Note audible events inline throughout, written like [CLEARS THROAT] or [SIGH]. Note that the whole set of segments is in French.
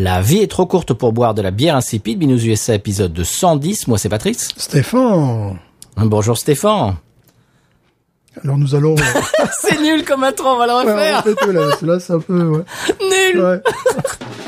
La vie est trop courte pour boire de la bière insipide. Binous USA épisode de 110. Moi, c'est Patrice. Stéphane, Bonjour Stéphane. alors nous allons... [LAUGHS] c'est nul comme intro, on va le Ouais, refaire. répète-le, là, là c'est un peu... Ouais. Nul. Ouais. [LAUGHS]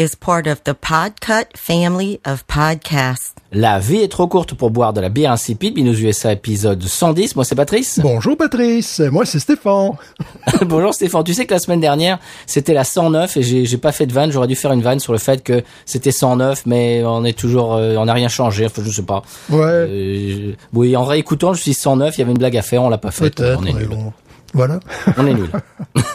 is part of the Podcut family of podcasts. La vie est trop courte pour boire de la bière insipide. Binous USA épisode 110. Moi, c'est Patrice. Bonjour Patrice, moi c'est Stéphane. [LAUGHS] Bonjour Stéphane. Tu sais que la semaine dernière, c'était la 109 et j'ai pas fait de vanne. J'aurais dû faire une vanne sur le fait que c'était 109, mais on est toujours, euh, on n'a rien changé. Enfin, je sais pas. Ouais, Euh, oui, en réécoutant, je suis 109. Il y avait une blague à faire, on l'a pas faite. peut-être, Voilà. [LAUGHS] On est nul.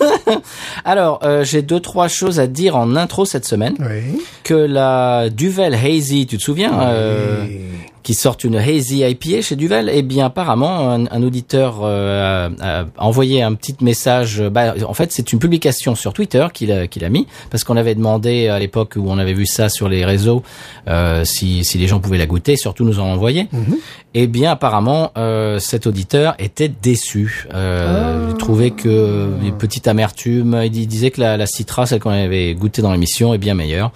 [LAUGHS] Alors, euh, j'ai deux trois choses à dire en intro cette semaine. Oui. Que la Duvel Hazy, tu te souviens, euh, qui sortent une Hazy IPA chez Duvel, eh bien apparemment un, un auditeur euh, a, envoyé un petit message. Bah, en fait, c'est une publication sur Twitter qu'il a, qu'il a mis parce qu'on avait demandé à l'époque où on avait vu ça sur les réseaux euh, si, si les gens pouvaient la goûter, surtout nous en envoyer. Eh bien apparemment euh, cet auditeur était déçu. Euh, Il trouvait que une petite amertume. Il dis- disait que la, la citra, celle qu'on avait goûtée dans l'émission, est bien meilleure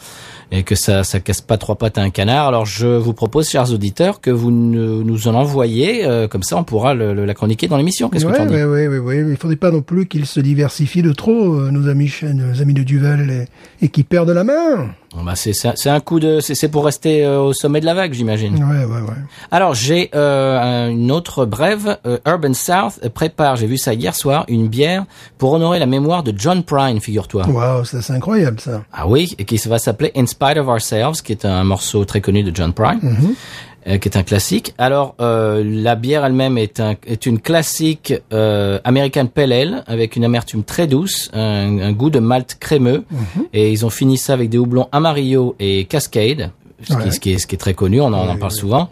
et que ça ça casse pas trois pattes à un canard. Alors je vous propose, chers auditeurs, que vous ne- nous en envoyez, euh, comme ça on pourra le, le- la chroniquer dans l'émission. Qu'est-ce que ouais, tu en dis ouais, ouais, ouais. Il faudrait pas non plus qu'ils se diversifient de trop, euh, nos amis, nos amis de Duvel, et, et qu'ils perdent la main. Bon, bah, c'est c'est un coup de c'est c'est pour rester euh, au sommet de la vague, j'imagine. Ouais, ouais, ouais. Alors j'ai euh, un- une autre brève. Euh, Urban South prépare, j'ai vu ça hier soir, une bière pour honorer la mémoire de John Prine, figure-toi. Waouh, ça, c'est incroyable ça. Ah oui, et qui va s'appeler In Spite of Ourselves, qui est un morceau très connu de John Prine, euh, qui est un classique. Alors, euh, la bière elle-même est, un, est une classique euh, American Pale Ale, avec une amertume très douce, un, un goût de malt crémeux, et ils ont fini ça avec des houblons Amarillo et Cascade, ce, Ouais. qui, ce qui est, ce qui est très connu, on en, on en parle souvent.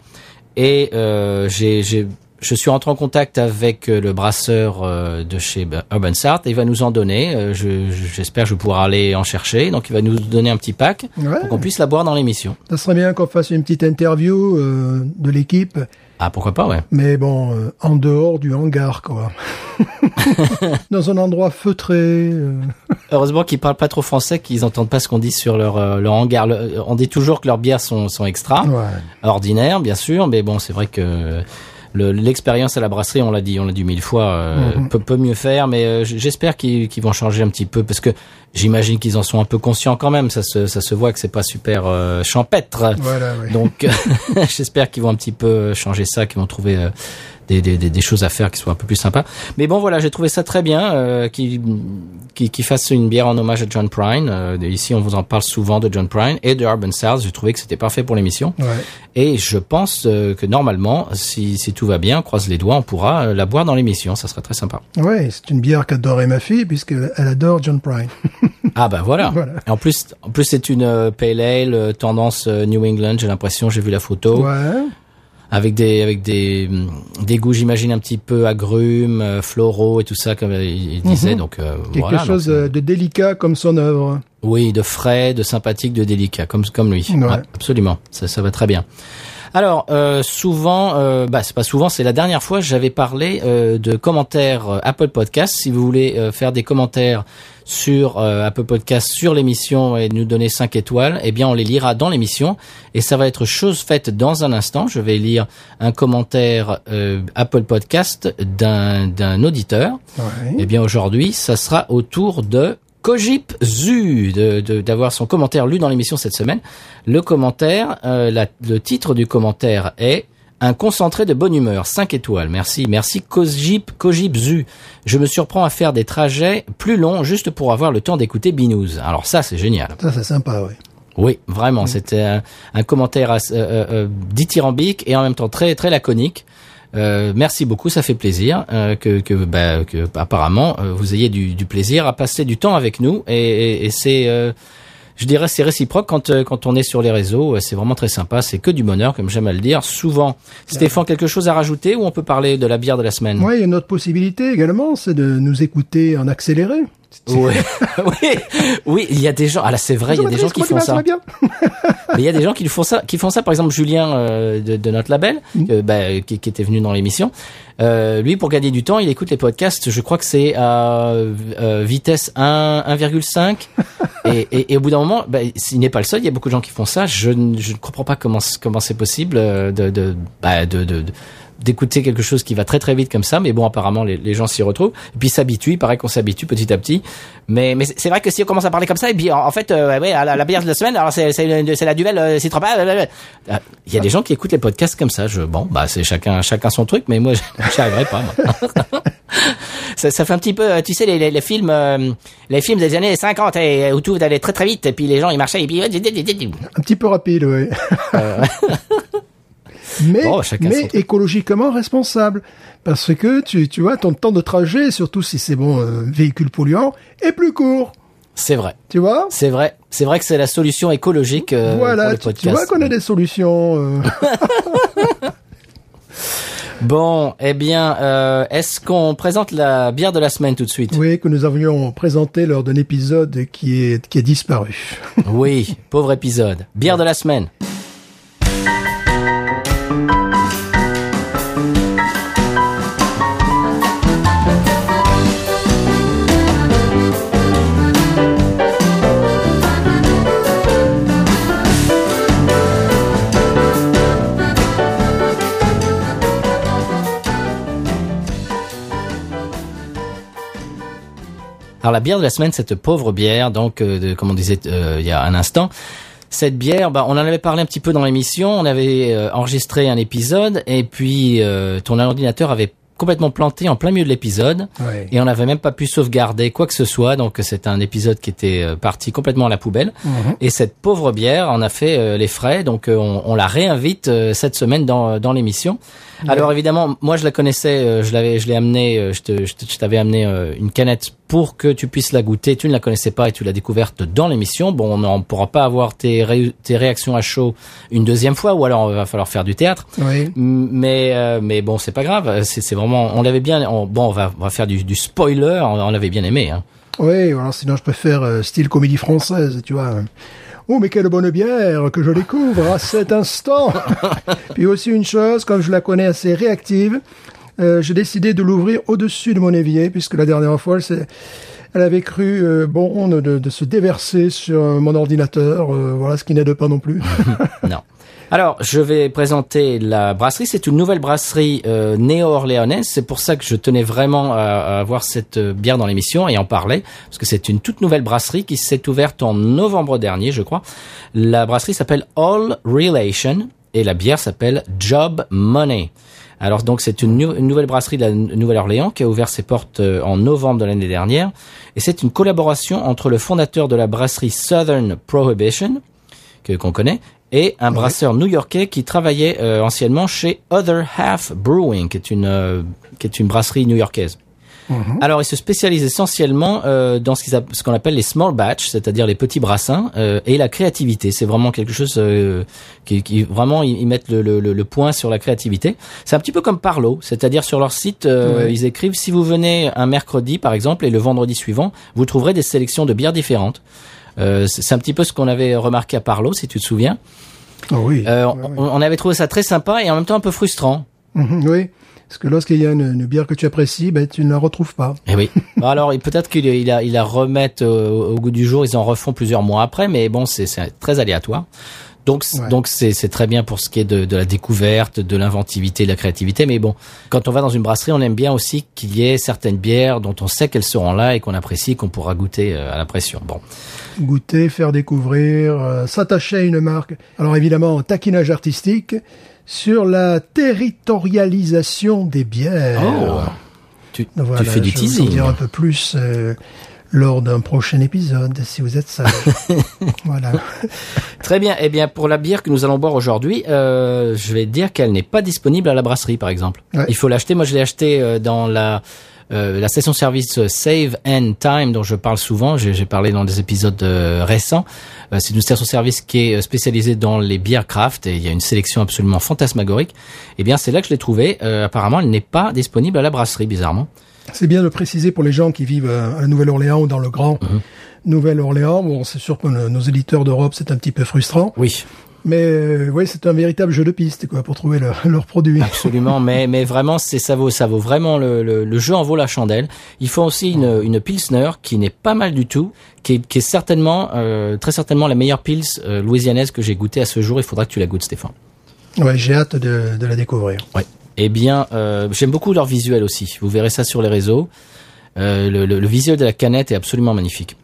Et euh, j'ai... je suis rentré en contact avec euh, le brasseur euh, de chez bah, Urban South et il va nous en donner. Euh, je- je- J'espère que je pourrai aller en chercher. Donc il va nous donner un petit pack Ouais. pour qu'on puisse la boire dans l'émission. Ça serait bien qu'on fasse une petite interview euh, de l'équipe, Ah pourquoi pas ouais. mais bon, euh, en dehors du hangar, quoi. [LAUGHS] [LAUGHS] Dans un endroit feutré. euh, Heureusement qu'ils parlent pas trop français, qu'ils entendent pas ce qu'on dit sur leur leur hangar. Le- on dit toujours que leurs bières sont sont extra, Ouais. ordinaires bien sûr, mais bon c'est vrai que le- l'expérience à la brasserie, on l'a dit, on l'a dit mille fois, euh, Mhm. peut, peut mieux faire, mais euh, j'espère qu'ils vont changer un petit peu parce que j'imagine qu'ils en sont un peu conscients quand même. Ça se ça se voit que c'est pas super euh, champêtre. Voilà, ouais. Donc, [LAUGHS] [LAUGHS] j'espère qu'ils vont un petit peu changer ça, qu'ils vont trouver euh, des, des, des, des choses à faire qui soient un peu plus sympas. Mais bon, voilà, j'ai trouvé ça très bien euh, qu'ils fassent une bière en hommage à John Prine. Euh, ici, on vous en parle souvent de John Prine et de Urban South. J'ai trouvé que c'était parfait pour l'émission. Ouais. Et je pense euh, que normalement, si, si tout va bien, on croise les doigts, on pourra euh, la boire dans l'émission. Ça serait très sympa. Ouais, c'est une bière qu'adorait ma fille, puisqu'elle elle adore John Prine. [LAUGHS] Ah bah voilà. Voilà. Et en plus, en plus c'est une pale ale tendance New England. J'ai l'impression, j'ai vu la photo. Ouais. Avec des avec des hum, des goûts j'imagine un petit peu agrumes euh, floraux et tout ça comme il, il disait. Donc euh, Quelque voilà, chose donc, euh, de délicat comme son œuvre. oui de frais de sympathique de délicat comme comme lui. Ouais. Ouais, absolument. Ça ça va très bien alors euh, souvent euh, bah c'est pas souvent c'est la dernière fois j'avais parlé euh, de commentaires euh, Apple Podcast si vous voulez euh, faire des commentaires sur euh, Apple Podcast sur l'émission et nous donner 5 étoiles, eh bien on les lira dans l'émission et ça va être chose faite dans un instant. Je vais lire un commentaire euh, Apple Podcast d'un d'un auditeur. Ouais. Eh bien aujourd'hui, ça sera au tour de Kojip Zu d'avoir son commentaire lu dans l'émission cette semaine. Le commentaire, euh, la- le titre du commentaire est Un concentré de bonne humeur, 5 étoiles. Merci, merci Kojip, Kojip Zu. Je me surprends à faire des trajets plus longs juste pour avoir le temps d'écouter Binous. Alors ça, c'est génial. Ça, c'est sympa, oui. Oui, vraiment, c'était un, un commentaire euh, euh, dithyrambique et en même temps très très laconique. Euh, merci beaucoup, ça fait plaisir euh, que, que, bah, que apparemment euh, vous ayez du, du plaisir à passer du temps avec nous et, et, et c'est, euh, je dirais, c'est réciproque quand euh, quand on est sur les réseaux. C'est vraiment très sympa, c'est que du bonheur, comme j'aime à le dire. Souvent, Stéphane, quelque chose à rajouter ou on peut parler de la bière de la semaine? A une autre possibilité également, c'est de nous écouter en accéléré. [LAUGHS] Oui, oui, oui, il y a des gens. Ah là, c'est vrai, il y a des gens qui font ça. [LAUGHS] Mais il y a des gens qui font ça, qui font ça. Par exemple, Julien euh, de, de notre label, euh, bah, qui, qui était venu dans l'émission. Euh, lui, pour gagner du temps, il écoute les podcasts. Je crois que c'est à euh, vitesse 1 1,5. [LAUGHS] et, et, et au bout d'un moment, bah, il n'est pas le seul. Il y a beaucoup de gens qui font ça. Je, ne- je ne comprends pas comment comment c'est possible de de, bah, de, de, de- d'écouter quelque chose qui va très très vite comme ça, mais bon, apparemment les, les gens s'y retrouvent. Et puis s'habituent, il paraît qu'on s'habitue petit à petit. Mais mais c'est vrai que si on commence à parler comme ça, et puis en, en fait, euh, ouais, la, la bière de la semaine, alors c'est c'est la duvel, euh, c'est trop pas. Ah, Il y a des gens qui écoutent les podcasts comme ça. Je bon, bah c'est chacun chacun son truc, mais moi [LAUGHS] j'y arriverai pas. Moi. [LAUGHS] ça, ça fait un petit peu, euh, tu sais, les, les, les films, euh, les films des années 50 et, où tout allait très très vite, et puis les gens ils marchaient et puis Un petit peu rapide, oui. [LAUGHS] mais Bon, truc. écologiquement responsable. Parce que, tu, tu vois, ton temps de trajet, surtout si c'est bon, euh, véhicule polluant, est plus court. c'est vrai. Tu vois? C'est vrai, c'est vrai que c'est la solution écologique euh, pour Voilà, les tu, vois qu'on a des solutions. euh. [LAUGHS] Bon, eh bien, euh, est-ce qu'on présente la bière de la semaine tout de suite? Oui, que nous avions présenté lors d'un épisode qui est, qui est disparu. Oui, pauvre épisode. Bière de la semaine. Alors la bière de la semaine, cette pauvre bière, donc euh, de- comme on disait euh, il y a un instant, cette bière, bah, on en avait parlé un petit peu dans l'émission, on avait euh, enregistré un épisode et puis euh, ton ordinateur avait complètement planté en plein milieu de l'épisode Ouais. et on n'avait même pas pu sauvegarder quoi que ce soit, donc c'est un épisode qui était euh, parti complètement à la poubelle. Et cette pauvre bière en a fait euh, les frais, donc euh, on, on la réinvite euh, cette semaine dans, dans l'émission. Alors évidemment, moi je la connaissais, euh, je l'avais, je l'ai amené, euh, je te- je t'avais amené euh, une canette pour que tu puisses la goûter. Tu ne la connaissais pas et tu l'as découverte dans l'émission. Bon, on ne pourra pas avoir tes, ré- tes réactions à chaud une deuxième fois, ou alors il va falloir faire du théâtre. Oui. Mais mais bon, c'est pas grave. C'est c'est vraiment, on l'avait bien. on- bon, on va on va faire du, du spoiler. On, on l'avait bien aimé. Hein. Oui, alors sinon je préfère euh, style comédie française, tu vois. Oh, mais quelle bonne bière que je découvre à cet instant. [LAUGHS] Puis aussi une chose, comme je la connais assez réactive, euh, j'ai décidé de l'ouvrir au-dessus de mon évier, puisque la dernière fois, elle, avait cru euh, bon de, de se déverser sur mon ordinateur, euh, voilà, ce qui n'aide pas non plus. [LAUGHS] Non. Alors, je vais présenter la brasserie. C'est une nouvelle brasserie euh, néo-orléanaise. C'est pour ça que je tenais vraiment à, à avoir cette euh, bière dans l'émission et en parler, parce que c'est une toute nouvelle brasserie qui s'est ouverte en novembre dernier, je crois. La brasserie s'appelle All Relation et la bière s'appelle Job Money. Alors donc c'est une, nou- une nouvelle brasserie de la Nouvelle-Orléans qui a ouvert ses portes euh, en novembre de l'année dernière et c'est une collaboration entre le fondateur de la brasserie Southern Prohibition que qu'on connaît et un brasseur new-yorkais qui travaillait euh, anciennement chez Other Half Brewing qui est une euh, qui est une brasserie new-yorkaise. Alors, il se spécialise essentiellement euh, dans ce qu'on appelle les small batch, c'est-à-dire les petits brassins, euh, et la créativité. C'est vraiment quelque chose euh, qui, qui vraiment ils, mettent le, le, le- point sur la créativité. C'est un petit peu comme Parlo, c'est-à-dire sur leur site, euh, Ouais. ils écrivent si vous venez un mercredi par exemple et le vendredi suivant, vous trouverez des sélections de bières différentes. Euh, c'est un petit peu ce qu'on avait remarqué à Parlo, si tu te souviens. Oh oui. Euh, on, avait trouvé ça très sympa et en même temps un peu frustrant. Mhm, oui. Parce que lorsqu'il y a une, une bière que tu apprécies, ben, tu ne la retrouves pas. Eh oui. [LAUGHS] Alors peut-être qu'il il la, il remettent euh, au goût du jour, ils en refont plusieurs mois après, mais bon, c'est très aléatoire. Donc, Ouais. donc c'est très bien pour ce qui est de, de la découverte, de l'inventivité, de la créativité. Mais bon, quand on va dans une brasserie, on aime bien aussi qu'il y ait certaines bières dont on sait qu'elles seront là et qu'on apprécie, qu'on pourra goûter euh, à la pression. Bon, Goûter, faire découvrir, euh, s'attacher à une marque. Alors évidemment, taquinage artistique sur la territorialisation des bières. Oh. tu, fais du je vais vous teasing. dire un peu plus euh, lors d'un prochain épisode, si vous êtes sage. [LAUGHS] voilà. Très bien. Eh bien, pour la bière que nous allons boire aujourd'hui, euh, je vais dire qu'elle n'est pas disponible à la brasserie, par exemple. Ouais. Il faut l'acheter. Moi, je l'ai acheté euh, dans la euh, la station-service Save and Time, dont je parle souvent. J'ai parlé dans des épisodes euh, récents. Euh, C'est une station-service qui est spécialisée dans les bières craft et il y a une sélection absolument fantasmagorique. Eh bien, c'est là que je l'ai trouvée. Apparemment, elle n'est pas disponible à la brasserie, bizarrement. C'est bien de préciser pour les gens qui vivent euh, à la Nouvelle-Orléans ou dans le Grand Mhm. Nouvelle-Orléans. Bon, c'est sûr que nos éditeurs d'Europe, c'est un petit peu frustrant. Oui. Mais euh, oui, c'est un véritable jeu de piste quoi, pour trouver [LAUGHS] leur- leurs produits. Absolument, mais mais vraiment c'est ça vaut ça vaut vraiment le, le, le jeu en vaut la chandelle. Il faut aussi une une pilsner qui n'est pas mal du tout, qui est, qui est certainement euh, très certainement la meilleure pils euh, louisianaise que j'ai goûtée à ce jour. Il faudra que tu la goûtes, Stéphane. Ouais, j'ai hâte de, de la découvrir. Ouais. Eh bien, euh, j'aime beaucoup leur visuel aussi. Vous verrez ça sur les réseaux. Euh, le, le, le visuel de la canette est absolument magnifique.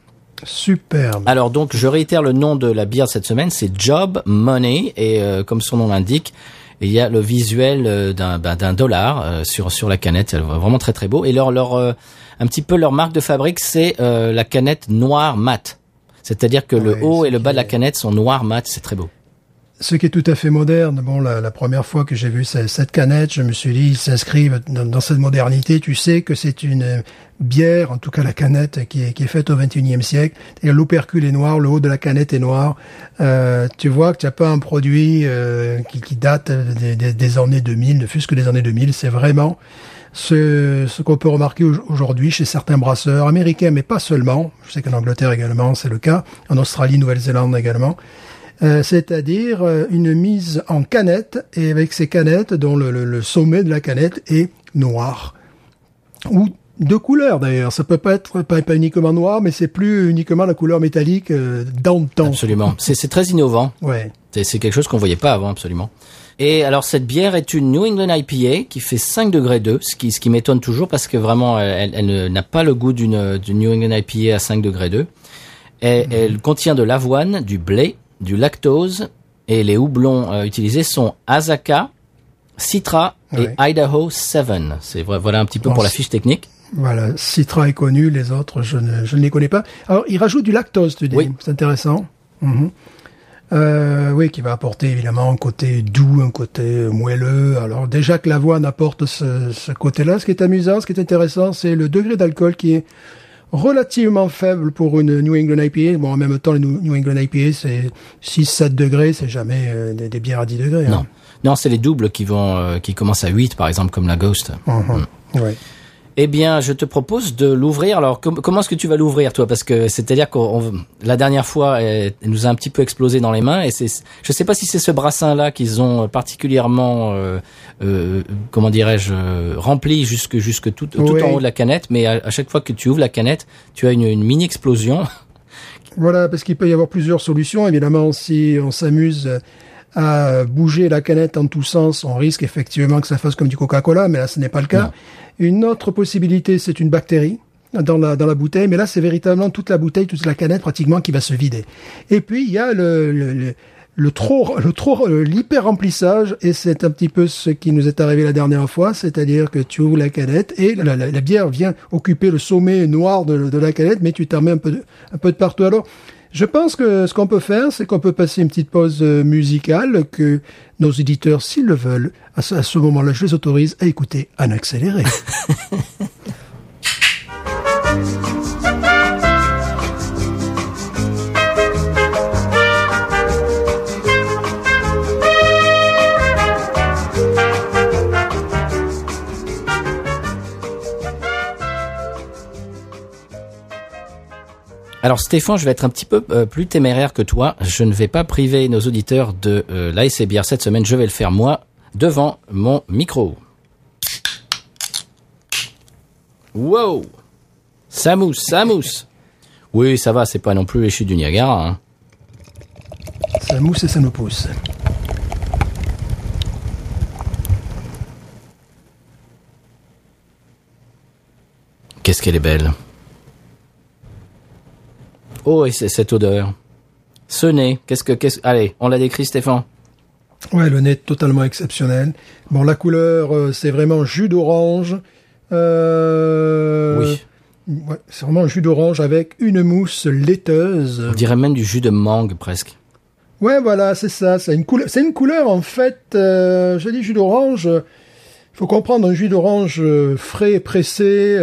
Superbe. Alors donc, je réitère le nom de la bière cette semaine, c'est Job Money et euh, comme son nom l'indique, il y a le visuel euh, d'un ben, dollar sur sur la canette, vraiment très très beau. Et leur leur un petit peu leur marque de fabrique, c'est la canette noire mat. C'est-à-dire que le haut et le bas de la canette sont noirs mat, c'est très beau. Ce qui est tout à fait moderne. Bon, la, la première fois que j'ai vu ce- cette canette, je me suis dit, ils s'inscrivent dans, dans cette modernité. Tu sais que c'est une bière, en tout cas la canette, qui est, qui est faite au 21e siècle. Et l'opercule est noir, le haut de la canette est noir. Euh, tu vois que tu n'as pas un produit euh, qui, qui date des, des- des années 2000, ne fût-ce que des années 2000. C'est vraiment ce, ce qu'on peut remarquer au- aujourd'hui chez certains brasseurs américains, mais pas seulement. Je sais qu'en Angleterre également, c'est le cas. En Australie, Nouvelle-Zélande également. Euh, c'est-à-dire euh, une mise en canette et avec ces canettes dont le, le- le sommet de la canette est noir ou de couleur d'ailleurs. Ça peut pas être pas, pas uniquement noir, mais c'est plus uniquement la couleur métallique euh, d'antan. Absolument. [LAUGHS] C'est c'est très innovant. Ouais. C'est quelque chose qu'on voyait pas avant, absolument. Et alors cette bière est une New England IPA qui fait 5 degrés 2, ce qui, ce qui m'étonne toujours parce que vraiment elle, elle n'a pas le goût d'une New England IPA à 5 degrés 2. Et, Elle contient de l'avoine, du blé, du lactose et les houblons euh, utilisés sont Azaka, Citra et. Idaho 7. C'est voilà un petit peu pour la fiche technique. Voilà, Citra est connu, les autres, je ne, je ne les connais pas. Alors, il rajoute du lactose, tu dis. Oui. C'est intéressant. Mhm. Euh, oui, qui va apporter évidemment un côté doux, un côté moelleux. Alors déjà que l'avoine apporte ce, ce côté-là, ce qui est amusant, ce qui est intéressant, c'est le degré d'alcool qui est relativement faible pour une New England IPA. Bon, en même temps, les New England IPA, c'est 6-7 degrés, c'est jamais euh, des, des bières à 10 degrés. Non. Hein. Non, c'est les doubles qui vont euh, qui commencent à 8 par exemple comme la Ghost. Ouais. Eh bien, je te propose de l'ouvrir. Alors, com- comment est-ce que tu vas l'ouvrir, toi? Parce que c'est-à-dire que la dernière fois, elle, elle nous a un petit peu explosé dans les mains. Et c'est, je sais pas si c'est ce brassin-là qu'ils ont particulièrement, euh, euh, comment dirais-je, euh, rempli jusque jusque tout, tout Oui. en haut de la canette. Mais à, à chaque fois que tu ouvres la canette, tu as une, une mini explosion. [LAUGHS] Voilà, parce qu'il peut y avoir plusieurs solutions. Évidemment, si on s'amuse à bouger la canette en tous sens, on risque effectivement que ça fasse comme du Coca-Cola, mais là, ce n'est pas le cas. Non. Une autre possibilité, c'est une bactérie dans la, dans la bouteille, mais là, c'est véritablement toute la bouteille, toute la canette pratiquement qui va se vider. Et puis, il y a le, le, le, le trop, le trop, l'hyper remplissage, et c'est un petit peu ce qui nous est arrivé la dernière fois, c'est-à-dire que tu ouvres la canette et la, la, la bière vient occuper le sommet noir de, de la canette, mais tu t'en mets un peu, de, un peu de partout. Alors, je pense que ce qu'on peut faire, c'est qu'on peut passer une petite pause euh, musicale que nos éditeurs, s'ils le veulent, à ce, à ce moment-là, je les autorise à écouter en accéléré. [LAUGHS] Alors Stéphane, je vais être un petit peu euh, plus téméraire que toi. Je ne vais pas priver nos auditeurs de euh, Bière cette semaine. Je vais le faire moi devant mon micro. Wow Ça mousse, ça mousse. Oui, ça va, c'est pas non plus les chutes du Niagara. Hein. Ça mousse et ça me pousse. Qu'est-ce qu'elle est belle. Oh, et c'est cette odeur. Ce nez, qu'est-ce que, qu'est-ce, allez, on l'a décrit, Stéphane. Ouais, le nez totalement exceptionnel. Bon, la couleur, euh, c'est vraiment jus d'orange. Euh, Oui. ouais, c'est vraiment jus d'orange avec une mousse laiteuse. On dirait même du jus de mangue, presque. Ouais, voilà, c'est ça. C'est une couleur. C'est une couleur en fait. Euh, je dis jus d'orange. Il faut comprendre un jus d'orange euh, frais, pressé.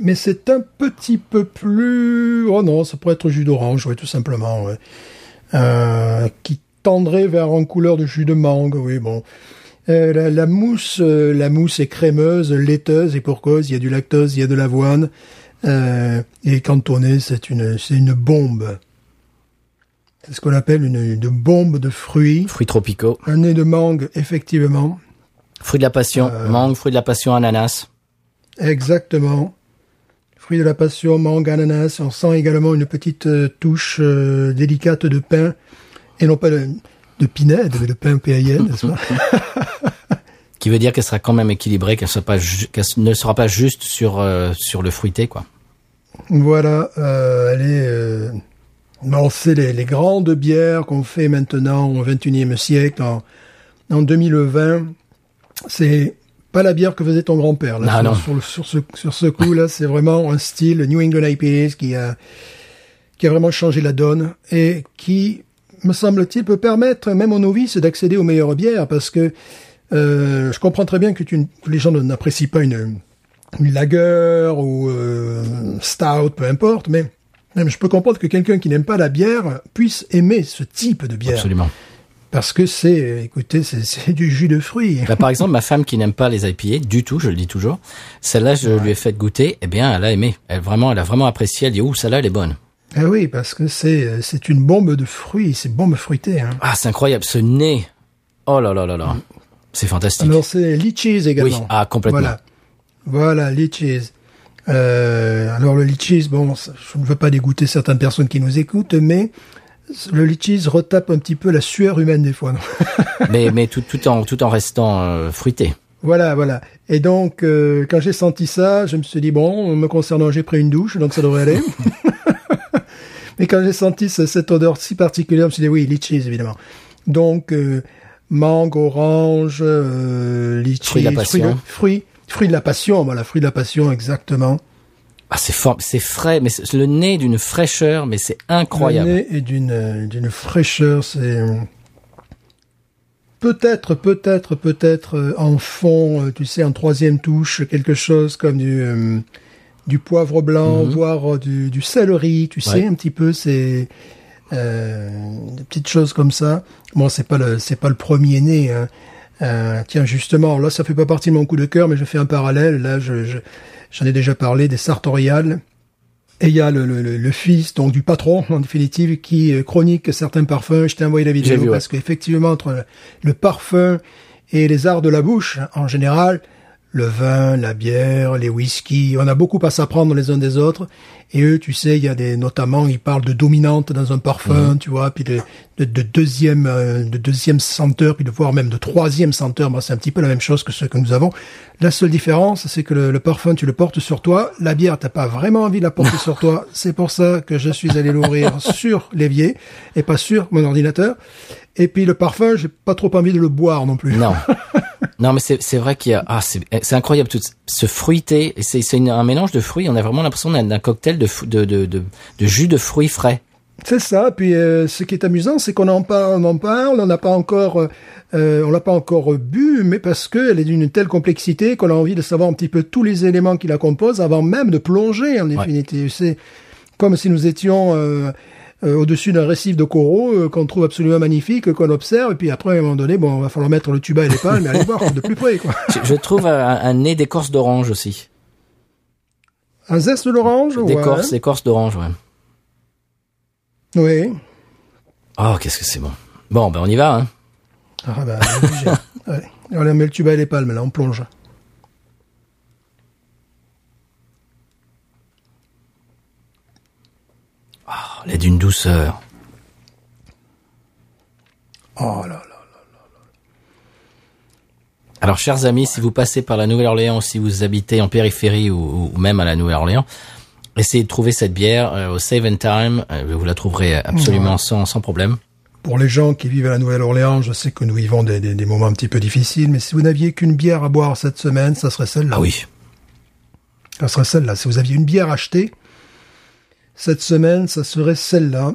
Mais c'est un petit peu plus. Oh non, ça pourrait être jus d'orange, ouais, tout simplement. ouais. Euh, qui tendrait vers une couleur de jus de mangue. Oui, bon. Euh, la, la mousse, euh, la mousse est crémeuse, laiteuse et pour cause. Il y a du lactose, il y a de l'avoine. Et cantonné, c'est une, c'est une bombe. C'est ce qu'on appelle une, une bombe de fruits. Fruits tropicaux. Un nez de mangue, effectivement. Fruits de la passion. Mangue, fruits de la passion, ananas. Exactement. Fruits de la passion, mangue, ananas. On sent également une petite euh, touche euh, délicate de pain. Et non pas de, de pinède, mais de pain PAIN, n'est-ce pas? [LAUGHS] Qui veut dire qu'elle sera quand même équilibrée, qu'elle, ne sera pas juste sur, euh, sur le fruité, quoi. Voilà, euh, elle est... Euh, bon, c'est les, les grandes bières qu'on fait maintenant au XXIe siècle, en, en 2020. C'est pas la bière que faisait ton grand-père. Là, Ah, sur, non. sur, ce, sur ce coup-là, c'est vraiment un style New England IPAs qui a, qui a vraiment changé la donne et qui, me semble-t-il, peut permettre même aux novices d'accéder aux meilleures bières parce que euh, je comprends très bien que, tu, que les gens n'apprécient pas une, une lager ou euh, stout, peu importe, mais même je peux comprendre que quelqu'un qui n'aime pas la bière puisse aimer ce type de bière. Absolument. Parce que c'est, écoutez, c'est du jus de fruits. Bah, par exemple, ma femme qui n'aime pas les IPA du tout, je le dis toujours, celle-là, je lui ai fait goûter, eh bien, elle a aimé. Elle vraiment, elle a vraiment apprécié. Elle dit, ouh, celle-là, elle est bonne. Ah oui, parce que c'est c'est une bombe de fruits, c'est bombe fruitée. Hein. Ah, c'est incroyable. Ce nez. Oh là là là là. C'est fantastique. Alors c'est litchis également. Oui, ah, complètement. Voilà, voilà litchis. Euh, alors le litchis, bon, je ne veux pas dégoûter certaines personnes qui nous écoutent, mais le litchis retape un petit peu la sueur humaine des fois. non [LAUGHS] mais mais tout, tout en tout en restant euh, fruité. Voilà, voilà. Et donc, euh, quand j'ai senti ça, je me suis dit, bon, me concernant, j'ai pris une douche, donc ça devrait aller. [LAUGHS] Mais quand j'ai senti ce- cette odeur si particulière, je me suis dit, oui, litchis, évidemment. Donc, euh, mangue, orange, euh, litchis. Fruit de la passion. Fruits, fruits de la passion, voilà, fruit de la passion, exactement. Ah, c'est fort, c'est frais, mais c'est le nez d'une fraîcheur, mais c'est incroyable. Le nez est d'une, d'une fraîcheur, c'est... Peut-être, peut-être, peut-être euh, en fond, euh, tu sais, en troisième touche, quelque chose comme du, euh, du poivre blanc, voire euh, du, du céleri, tu sais, Mhm. Un petit peu, c'est euh, des petites choses comme ça. Bon, c'est pas le, c'est pas le premier nez. Hein. Euh, tiens, justement, là, ça fait pas partie de mon coup de cœur, mais je fais un parallèle. Là, je, je- j'en ai déjà parlé des sartoriales. Et il y a le, le, le- fils donc du patron en définitive qui euh, chronique certains parfums. Je t'ai envoyé la vidéo vu, ouais. parce qu'effectivement entre le, le parfum et les arts de la bouche en général, le vin, la bière, les whiskies, on a beaucoup à s'apprendre les uns des autres. Et eux, tu sais, il y a des notamment ils parlent de dominante dans un parfum, tu vois, puis de, de, de deuxième euh, de deuxième senteur, puis de voire même de troisième senteur. Bon, c'est un petit peu la même chose que ce que nous avons. La seule différence, c'est que le, le parfum, tu le portes sur toi. La bière, t'as pas vraiment envie de la porter sur toi. [LAUGHS] C'est pour ça que je suis allé l'ouvrir [LAUGHS] sur l'évier et pas sur mon ordinateur. Et puis le parfum, j'ai pas trop envie de le boire non plus. Non. [LAUGHS] Non, mais c'est c'est vrai qu'il y a ah c'est c'est incroyable tout ce fruité c'est un mélange de fruits. On a vraiment l'impression d'un cocktail de, de de de de jus de fruits frais. C'est ça. Puis euh, ce qui est amusant, c'est qu'on en parle, on en parle, on n'a pas encore, euh, euh, on l'a pas encore bu, mais parce qu'elle est d'une telle complexité qu'on a envie de savoir un petit peu tous les éléments qui la composent avant même de plonger en définitive. C'est comme si nous étions euh, au-dessus d'un récif de coraux qu'on trouve absolument magnifique, qu'on observe, et puis après à un moment donné, bon, va falloir mettre le tuba et les palmes, mais aller [LAUGHS] voir de plus près, quoi. Je, je trouve un, un nez d'écorce d'orange aussi. Un zeste d'orange, ouais. D'écorce, écorce d'orange, ouais. Oui. Oh, qu'est-ce que c'est bon. Bon, ben on y va. Hein. Ah [LAUGHS] obligé. Allez, Allez, on met le tuba et les palmes, là, on plonge. Oh, elle est d'une douceur. Oh là là. Alors, chers amis, si vous passez par la Nouvelle-Orléans, si vous habitez en périphérie ou, ou même à la Nouvelle-Orléans, essayez de trouver cette bière euh, au Save and Time. Euh, vous la trouverez absolument sans, sans problème. Pour les gens qui vivent à la Nouvelle-Orléans, je sais que nous vivons des, des, des moments un petit peu difficiles, mais si vous n'aviez qu'une bière à boire cette semaine, ça serait celle-là. Ah oui. Ça serait celle-là. Si vous aviez une bière achetée, cette semaine, ça serait celle-là.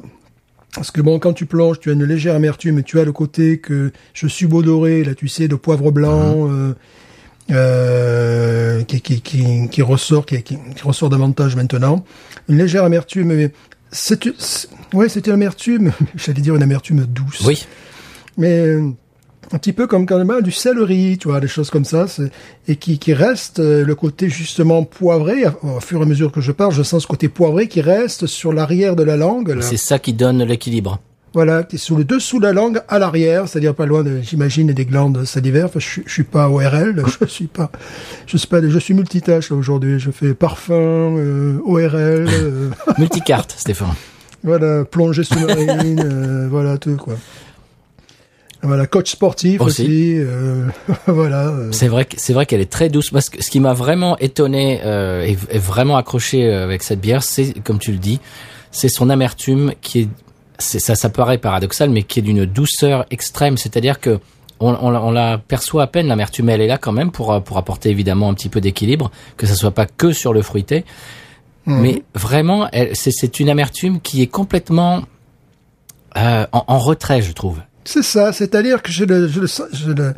Parce que bon, quand tu plonges, tu as une légère amertume, tu as le côté que je suis beau doré, là, tu sais, de poivre blanc, euh, euh, qui, qui, qui, qui ressort, qui, qui, ressort davantage maintenant. Une légère amertume, mais c'est, ouais, c'est une amertume, [LAUGHS] j'allais dire une amertume douce. Oui. Mais euh, un petit peu comme quand même du céleri, tu vois, des choses comme ça, et qui, qui reste euh, le côté justement poivré. Au fur et à mesure que je parle, je sens ce côté poivré qui reste sur l'arrière de la langue. C'est ça qui donne l'équilibre. Voilà, qui est sur le dessous de la langue à l'arrière, c'est-à-dire pas loin, de, j'imagine, des glandes salivaires. Enfin, je, suis- je suis pas ORL, [LAUGHS] je suis pas, je suis pas, je suis multitâche aujourd'hui. Je fais parfum, euh, ORL, euh, [LAUGHS] Multicarte, Stéphane. voilà, plongée sous-marine, euh, voilà tout quoi. Voilà, coach sportif Aussi. aussi, euh, [LAUGHS] voilà. euh. C'est vrai, c'est vrai qu'elle est très douce. Parce que ce qui m'a vraiment étonné euh, et, et vraiment accroché euh, avec cette bière, c'est comme tu le dis, c'est son amertume qui est, ça, ça paraît paradoxal, mais qui est d'une douceur extrême. C'est-à-dire que on, on, on la perçoit à peine l'amertume, mais elle est là quand même pour pour apporter évidemment un petit peu d'équilibre, que ça soit pas que sur le fruité, mais vraiment, c'est une amertume qui est complètement euh, en, en retrait, je trouve. C'est ça, c'est-à-dire que j'ai le, le le-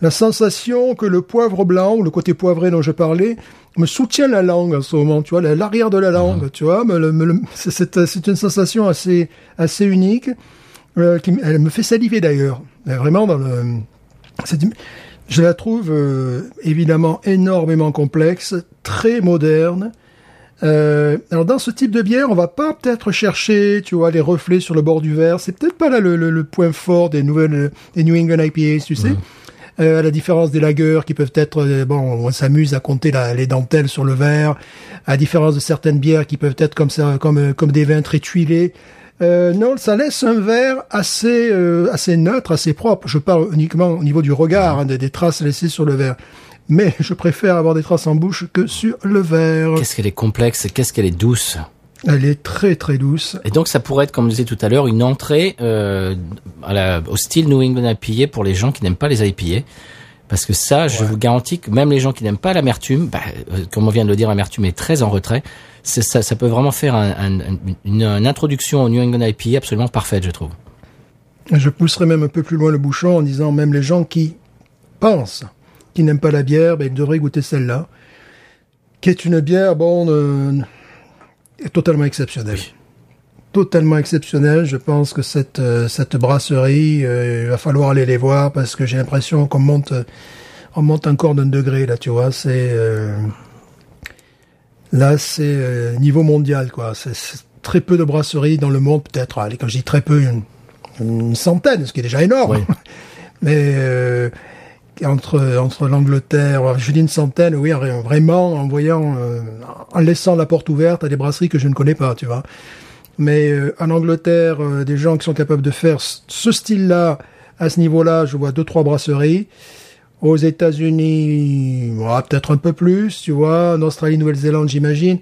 la sensation que le poivre blanc, ou le côté poivré dont je parlais, me soutient la langue en ce moment, tu vois, la- l'arrière de la langue, tu vois, c'est- une sensation assez, assez unique, euh, qui, elle me fait saliver d'ailleurs, vraiment dans le, je la trouve euh, évidemment énormément complexe, très moderne, euh, alors dans ce type de bière, on va pas peut-être chercher, tu vois, les reflets sur le bord du verre. C'est peut-être pas là le, le- le point fort des nouvelles, des New England IPAs, tu sais. Euh, à la différence des lagers qui peuvent être, euh, bon, on s'amuse à compter la- les dentelles sur le verre. À la différence de certaines bières qui peuvent être comme ça, comme euh, comme des vins très tuilés. Euh, non, ça laisse un verre assez euh, assez neutre, assez propre. Je parle uniquement au niveau du regard, hein, des, des traces laissées sur le verre. Mais je préfère avoir des traces en bouche que sur le verre. Qu'est-ce qu'elle est complexe, et qu'est-ce qu'elle est douce. Elle est très très douce. Et donc ça pourrait être, comme je disais tout à l'heure, une entrée euh, à la, au style New England IPA pour les gens qui n'aiment pas les IPA. Parce que ça, je vous garantis que même les gens qui n'aiment pas l'amertume, bah, euh, comme on vient de le dire, l'amertume est très en retrait. Ça, ça peut vraiment faire un- un- un- une, une introduction au New England IPA absolument parfaite, je trouve. Je pousserai même un peu plus loin le bouchon en disant même les gens qui pensent qui n'aiment pas la bière, ben, ils devraient goûter celle-là, qui est une bière, bon, euh, totalement exceptionnelle. Totalement exceptionnelle. Je pense que cette, euh, cette brasserie, euh, il va falloir aller les voir parce que j'ai l'impression qu'on monte, on monte encore d'un degré, là, tu vois. C'est, là, c'est niveau mondial, quoi. C'est très peu de brasseries dans le monde, peut-être. Allez, quand je dis très peu, une, une centaine, ce qui est déjà énorme. Oui. [LAUGHS] Mais entre entre l'Angleterre, je dis une centaine, oui, vraiment en voyant, euh, en laissant la porte ouverte à des brasseries que je ne connais pas, tu vois. Mais euh, en Angleterre, euh, des gens qui sont capables de faire ce- style-là, à ce niveau-là, je vois deux trois brasseries. Aux États-Unis, voilà, peut-être un peu plus, tu vois. En Australie, Nouvelle-Zélande, j'imagine.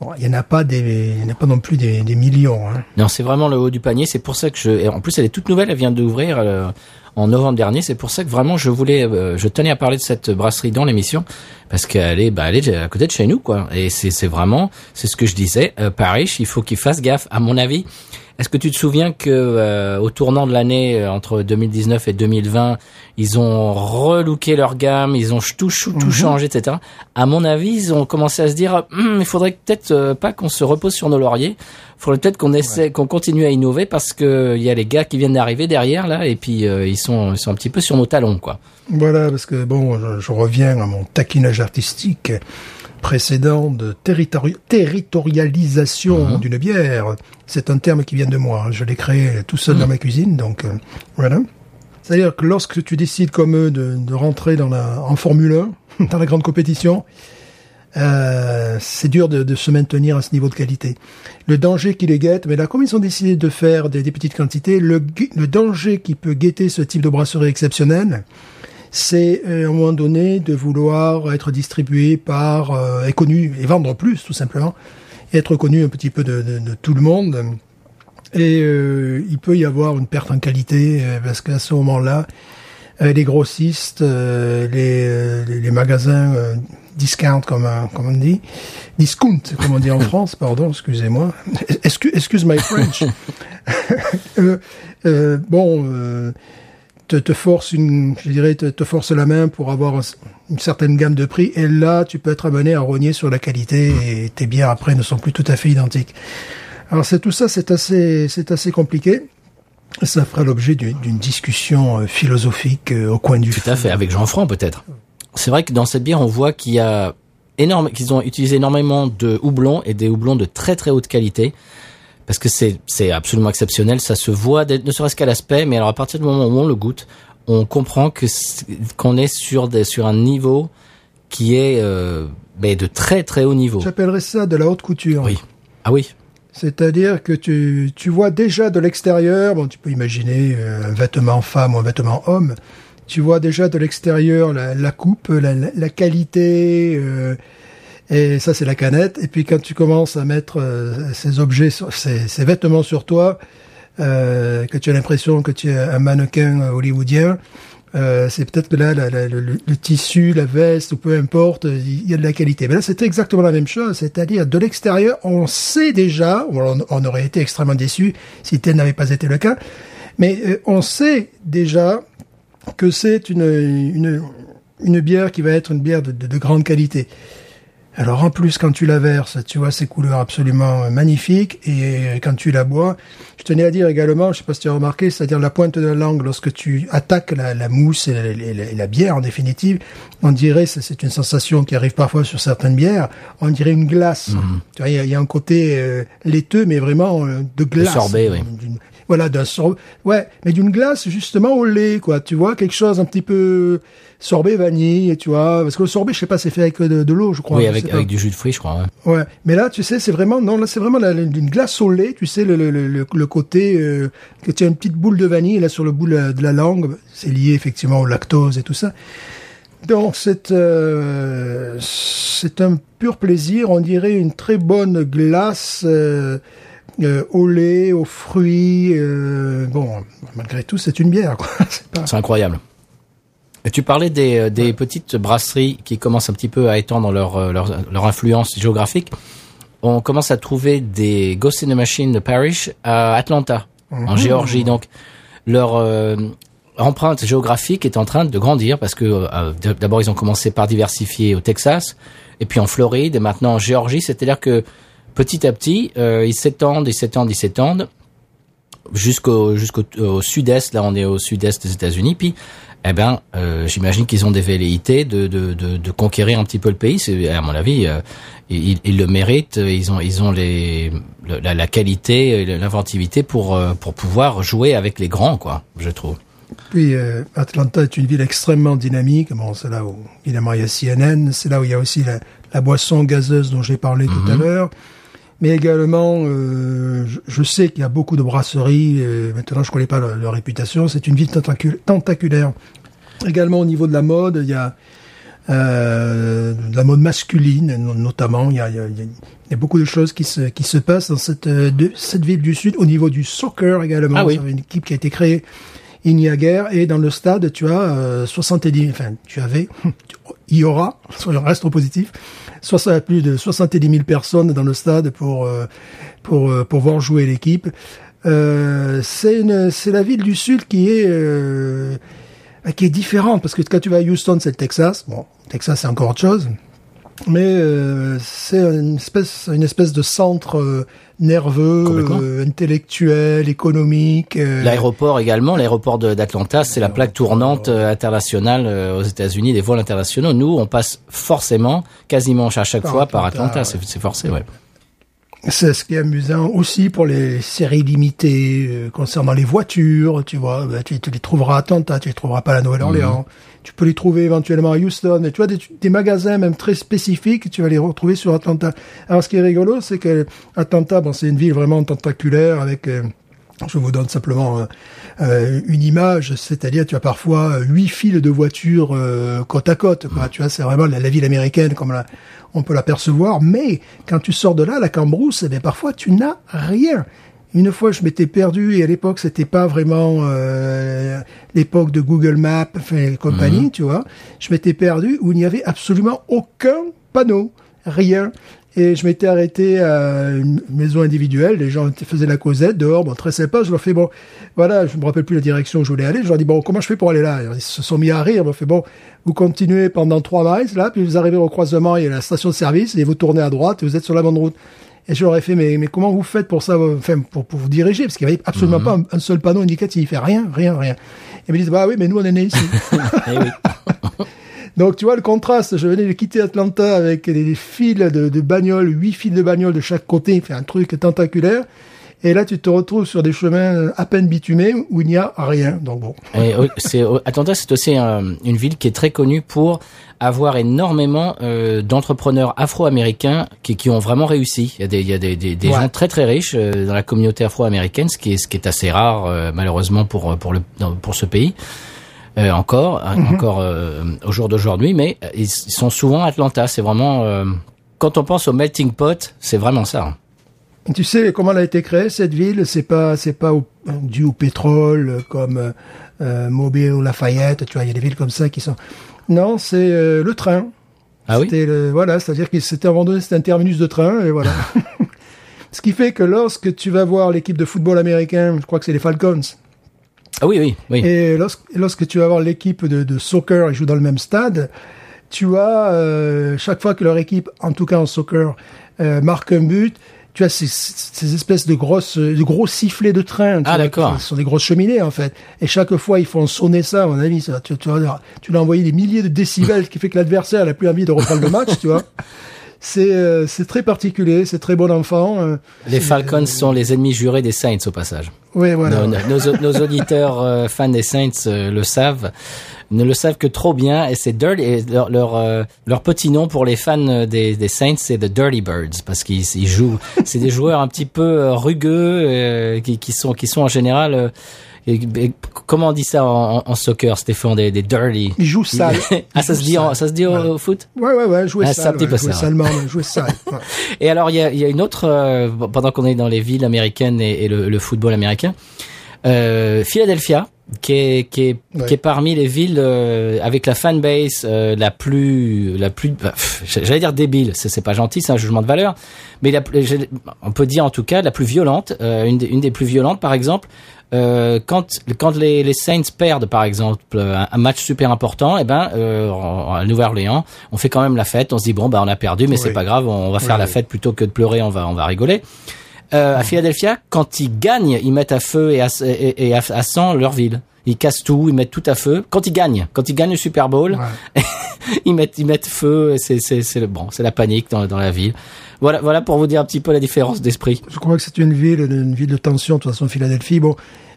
Bon, il y en a pas des, il y en a pas non plus des, des millions. Hein. Non, c'est vraiment le haut du panier. C'est pour ça que je. en plus, elle est toute nouvelle. Elle vient d'ouvrir euh, en novembre dernier. C'est pour ça que vraiment, je voulais, euh, je tenais à parler de cette brasserie dans l'émission parce qu'elle est, bah, elle est à côté de chez nous, quoi. Et c'est, vraiment, c'est ce que je disais. Euh, Paris, il faut qu'il fasse gaffe. À mon avis, est-ce que tu te souviens que euh, au tournant de l'année euh, entre 2019 et 2020, ils ont relooké leur gamme, ils ont tout, tout changé, etc. À mon avis, ils ont commencé à se dire, Hum, il faudrait peut-être euh, pas qu'on se repose sur nos lauriers. Il faudrait peut-être qu'on essaie, qu'on continue à innover parce que il y a les gars qui viennent d'arriver derrière là et puis euh, ils sont, ils sont un petit peu sur nos talons, quoi. Voilà, parce que bon, je, je reviens à mon taquinage artistique précédent de territori- territorialisation d'une bière. C'est un terme qui vient de moi. Je l'ai créé tout seul dans ma cuisine, donc euh, voilà. C'est-à-dire que lorsque tu décides comme eux de, de rentrer dans la, en Formule 1, [LAUGHS] dans la grande compétition, euh, c'est dur de, de se maintenir à ce niveau de qualité. Le danger qui les guette, mais là, comme ils ont décidé de faire des, des petites quantités, le danger qui peut guetter ce type de brasserie exceptionnelle, c'est euh, à un moment donné de vouloir être distribué par euh, et connu et vendre plus tout simplement, et être connu un petit peu de, de- de tout le monde. Et euh, il peut y avoir une perte en qualité euh, parce qu'à ce moment-là, euh, les grossistes, euh, les, euh, les, magasins euh, discount comme, comme on dit, discount comme on dit en [LAUGHS] France, pardon, excusez-moi, excuse, excuse my French. [LAUGHS] [LAUGHS] Euh, euh, bon, euh, te, te force une, je dirais, te, te force la main pour avoir un- une certaine gamme de prix. Et là, tu peux être amené à rogner sur la qualité et tes bières après ne sont plus tout à fait identiques. Alors c'est tout ça, c'est assez, c'est assez compliqué. Ça fera l'objet d'une discussion euh, philosophique euh, au coin du Tout à fait, avec Jean Franc peut-être. C'est vrai que dans cette bière, on voit qu'il y a énorme, qu'ils ont utilisé énormément de houblons et des houblons de très très haute qualité. Parce que c'est, absolument exceptionnel, ça se voit, ne serait-ce qu'à l'aspect, mais alors à partir du moment où on le goûte, on comprend que qu'on est sur des, sur un niveau qui est euh, ben, de très très haut niveau. J'appellerais ça de la haute couture. Oui. Ah oui. C'est-à-dire que tu, tu vois déjà de l'extérieur, bon, tu peux imaginer euh, un vêtement femme ou un vêtement homme, tu vois déjà de l'extérieur la, la coupe, la qualité, euh, et ça c'est la canette. Et puis quand tu commences à mettre euh, ces objets, ces, vêtements sur toi, euh, que tu as l'impression que tu es un mannequin euh, hollywoodien, c'est peut-être que là, le, tissu, la veste, ou peu importe, il y a de la qualité. Mais là, c'est exactement la même chose, c'est-à-dire de l'extérieur, on sait déjà, on, aurait été extrêmement déçu si tel n'avait pas été le cas, mais on sait déjà que c'est une, une, bière qui va être une bière de grande qualité. Alors en plus, quand tu la verses, tu vois ces couleurs absolument euh, magnifiques, et euh, quand tu la bois, je tenais à dire également, je sais pas si tu as remarqué, c'est-à-dire la pointe de la langue, lorsque tu attaques la, la mousse et la, et la- et la bière en définitive, on dirait, c'est- une sensation qui arrive parfois sur certaines bières, on dirait une glace. Tu vois, il y, a- il y a un côté euh, laiteux, mais vraiment euh, de glace. sorbet, oui. D'une- Voilà, d'un sorbet. Ouais, mais d'une glace justement au lait, quoi. Tu vois, quelque chose un petit peu sorbet vanille, tu vois. Parce que le sorbet, je sais pas, c'est fait avec de, de l'eau, je crois. oui, avec, du jus de fruits, je crois. ouais. Ouais, mais là, tu sais, c'est vraiment non, là, c'est vraiment la- la- une glace au lait. Tu sais, le, le, le, le- côté euh, que tu as une petite boule de vanille là sur le bout de la, de la langue. C'est lié effectivement au lactose et tout ça. Donc c'est euh, c'est un pur plaisir. On dirait une très bonne glace euh, euh, au lait, aux fruits. euh, bon, malgré tout, c'est une bière. [LAUGHS] C'est pas- incroyable. Et tu parlais des, euh, petites brasseries qui commencent un petit peu à étendre leur, leur, leur influence géographique. On commence à trouver des Ghost in the Machine de Parish à Atlanta, en Géorgie. Donc, leur euh, empreinte géographique est en train de grandir parce que d'abord ils ont commencé par diversifier au Texas, et puis en Floride, et maintenant en Géorgie. C'est-à-dire que petit à petit, euh, ils s'étendent, ils s'étendent, ils s'étendent jusqu'au jusqu'au au sud-est. Là, on est au sud-est des États-Unis. Puis, eh ben, euh, j'imagine qu'ils ont des velléités de, de, de, de conquérir un petit peu le pays. C'est à mon avis, euh, ils, ils le méritent. Ils ont ils ont les le- la, la qualité, l'inventivité pour euh, pour pouvoir jouer avec les grands, quoi. Je trouve. Puis euh, Atlanta est une ville extrêmement dynamique. Bon, c'est là où évidemment il y a CNN, c'est là où il y a aussi la, la boisson gazeuse dont j'ai parlé tout à l'heure. Mais également, euh, je, je sais qu'il y a beaucoup de brasseries. maintenant, je connais pas leur, leur réputation. C'est une ville tentacul- tentaculaire. Également au niveau de la mode, il y a euh, de la mode masculine, no- notamment. Il y a, il y a- il y a- beaucoup de choses qui se, qui se passent dans cette, euh, de, cette ville du Sud. Au niveau du soccer également, Ah oui. une équipe qui a été créée il n'y a guère. Et dans le stade, tu as euh, 70, enfin, tu avais, [LAUGHS] il y aura, sur le reste au positif, 60, plus de 70 000 personnes dans le stade pour euh, pour euh, pour voir jouer l'équipe. Euh, c'est la ville du sud qui est euh, qui est différente parce que quand tu vas à Houston, c'est le Texas. Bon, Texas, c'est encore autre chose. Mais euh, c'est une espèce, une espèce de centre euh, nerveux, euh, intellectuel, économique. euh, L'aéroport également, l'aéroport d'Atlanta, c'est la plaque tournante euh, internationale euh, aux États-Unis des vols internationaux. Nous, on passe forcément, quasiment à chaque Par fois par Atlanta, ouais. C'est forcé, ouais. C'est ce qui est amusant aussi pour les séries limitées euh, concernant les voitures, tu vois, bah, tu, tu les trouveras à Atlanta, tu les trouveras pas à la Nouvelle-Orléans. Tu peux les trouver éventuellement à Houston. Et tu vois, des, des magasins même très spécifiques, tu vas les retrouver sur Atlanta. Alors, ce qui est rigolo, c'est que Atlanta, bon, c'est une ville vraiment tentaculaire avec... euh, je vous donne simplement euh, une image, c'est-à-dire tu as parfois euh, huit files de voitures euh, côte à côte. Quoi. Tu vois, c'est vraiment la, la ville américaine comme la- on peut l'apercevoir. Mais quand tu sors de là, la Cambrousse, eh bien, parfois tu n'as rien. Une fois, je m'étais perdu et à l'époque, c'était pas vraiment euh, l'époque de Google Maps, enfin, et compagnie, tu vois. Je m'étais perdu où il n'y avait absolument aucun panneau, rien. Et je m'étais arrêté à une maison individuelle, les gens faisaient la causette dehors, bon, très sympa, je leur fais, bon, voilà, je me rappelle plus la direction où je voulais aller, je leur dis, bon, comment je fais pour aller là? Ils se sont mis à rire, ils m'ont fait, bon, vous continuez pendant trois miles, là, puis vous arrivez au croisement, il y a la station de service, et vous tournez à droite, et vous êtes sur la bonne route. Et je leur ai fait, mais, mais comment vous faites pour ça, enfin, pour, pour vous diriger? Parce qu'il n'y avait absolument pas un, un seul panneau indicatif, et rien, rien, rien. Et ils me disent, bah oui, mais nous, on est nés ici. [LAUGHS] [LAUGHS] Donc tu vois le contraste, je venais de quitter Atlanta avec des, fils de, de bagnoles, huit fils de bagnoles de chaque côté, fait un truc tentaculaire. Et là tu te retrouves sur des chemins à peine bitumés où il n'y a rien. Donc bon. Et, euh, c'est, euh, Atlanta, c'est aussi euh, une ville qui est très connue pour avoir énormément euh, d'entrepreneurs afro-américains qui, qui ont vraiment réussi. Il y a des, il y a des, des, des Ouais. gens très très riches euh, dans la communauté afro-américaine, ce qui est, ce qui est assez rare euh, malheureusement pour pour le dans- pour ce pays. Euh, encore, hein, encore euh, au jour d'aujourd'hui, mais euh, ils sont souvent à Atlanta. C'est vraiment euh, quand on pense au melting pot, c'est vraiment ça. hein. Tu sais comment elle a été créée cette ville? C'est pas c'est pas au- dû au pétrole comme euh, Mobile ou Lafayette. Tu vois, il y a des villes comme ça qui sont. Non, c'est euh, le train. Ah oui? Le, voilà, c'est-à-dire que c'était à un moment donné, c'était un terminus de train, et voilà. [LAUGHS] Ce qui fait que lorsque tu vas voir l'équipe de football américain, je crois que c'est les Falcons, Ah oui, oui, oui. et lorsque, lorsque tu vas voir l'équipe de, de soccer, ils jouent dans le même stade, tu as, euh, chaque fois que leur équipe, en tout cas en soccer, euh, marque un but, tu as ces, ces espèces de grosses, de gros sifflets de train. Ah, d'accord. Ce sont des grosses cheminées, en fait. Et chaque fois, ils font sonner ça, à mon avis. Ça, tu, tu, tu l'as envoyé des milliers de décibels, ce qui fait que l'adversaire n'a plus envie de reprendre le match, tu vois. [LAUGHS] C'est, euh, très particulier, c'est très bon enfant. euh. Les Falcons sont les ennemis jurés des Saints au passage. Ouais, voilà. Nos, nos- nos auditeurs euh, fans des Saints euh, le savent, ne le savent que trop bien. Et c'est Dirty. Et leur leur, euh, leur petit nom pour les fans des, des Saints, c'est the Dirty Birds parce qu'ils ils jouent. C'est des joueurs un petit peu rugueux euh, qui, qui sont qui sont en général. Et- et comment on dit ça en, soccer, Stéphane des, des dirty? Ils jouent sale. [LAUGHS] ah, ça se dit, en- ça se dit au, Voilà. au foot? Ouais, ouais, ouais, jouer Ah, c'est un sale. petit ouais, peu jouer ça, salement, jouer sale. [LAUGHS] ouais. Et alors, il y a, il y a une autre, euh, pendant qu'on est dans les villes américaines et, et le, le football américain, euh, Philadelphia, qui est, qui est, Ouais. qui est parmi les villes euh, avec la fanbase euh, la plus, la plus, bah, j'allais dire débile, c'est c'est pas gentil, c'est un jugement de valeur, mais la, on peut dire en tout cas la plus violente, euh, une, des, une des plus violentes par exemple. Euh, quand quand les, les Saints perdent par exemple un, un match super important, et ben euh, à Nouvelle-Orléans, on fait quand même la fête. On se dit bon bah on a perdu, mais c'est pas grave, on va faire Oui, la fête plutôt que de pleurer, on va on va rigoler. Euh, à Philadelphia, quand ils gagnent, ils mettent à feu et à, et, et à, à sang leur ville. Ils cassent tout, ils mettent tout à feu. Quand ils gagnent, quand ils gagnent le Super Bowl, Ouais. [LAUGHS] ils mettent ils mettent feu. C'est c'est c'est le bon, c'est la panique dans dans la ville. Voilà voilà pour vous dire un petit peu la différence d'esprit. Je crois que c'est une ville, une ville de tension, de toute façon, Philadelphie. Bon,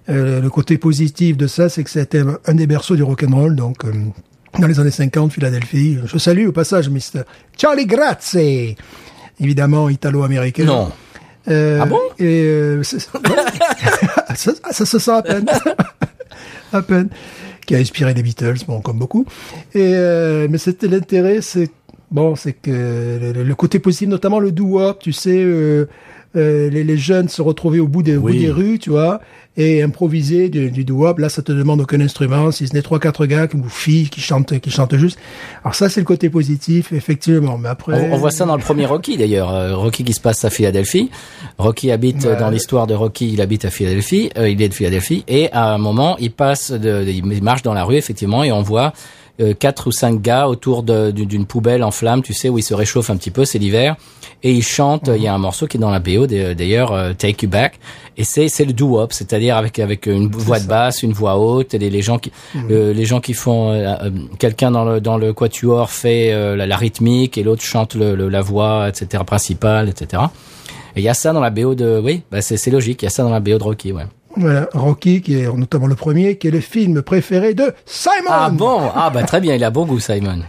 euh, le côté positif de ça, c'est que c'était un des berceaux du rock'n'roll, donc, euh, dans les années 50, Philadelphie. Je salue au passage Mr. Charlie Grazie, évidemment italo-américain. Non. Euh, Ah bon? Et euh, ça, [LAUGHS] ça se sent à peine. [LAUGHS] à peine. Qui a inspiré les Beatles, bon, comme beaucoup. Et, euh, mais c'était l'intérêt, c'est bon, c'est que le, le côté positif, notamment le doo-wop, tu sais, euh, euh, les, les jeunes se retrouvaient au bout des, au bout des rues, tu vois, et improviser du, du doo-wop. Là, ça te demande aucun instrument, si ce n'est trois, quatre gars ou filles qui chantent, qui chantent juste. Alors ça, c'est le côté positif, effectivement. Mais après, On, on voit ça dans le premier Rocky d'ailleurs. Euh, Rocky qui se passe à Philadelphie. Rocky habite euh, Ouais. dans l'histoire de Rocky, il habite à Philadelphie. Euh, il est de Philadelphie et à un moment, il passe, de, il marche dans la rue effectivement et on voit quatre ou cinq gars autour d'une poubelle en flammes, tu sais, où ils se réchauffent un petit peu, c'est l'hiver, et ils chantent. Il y a un morceau qui est dans la BO d'a- d'ailleurs, euh, Take You Back, et c'est c'est le doo-wop, c'est-à-dire avec avec une voix de basse, une voix haute, et les, les gens qui euh, les gens qui font euh, euh, quelqu'un dans le dans le quatuor fait euh, la, la rythmique et l'autre chante le, le- la voix, etc. principale, etc. Et il y a ça dans la BO de, oui, bah c'est c'est logique, il y a ça dans la BO de Rocky, ouais. Rocky, qui est notamment le premier, qui est le film préféré de Simon. Ah bon, ah bah très bien, il a bon goût Simon.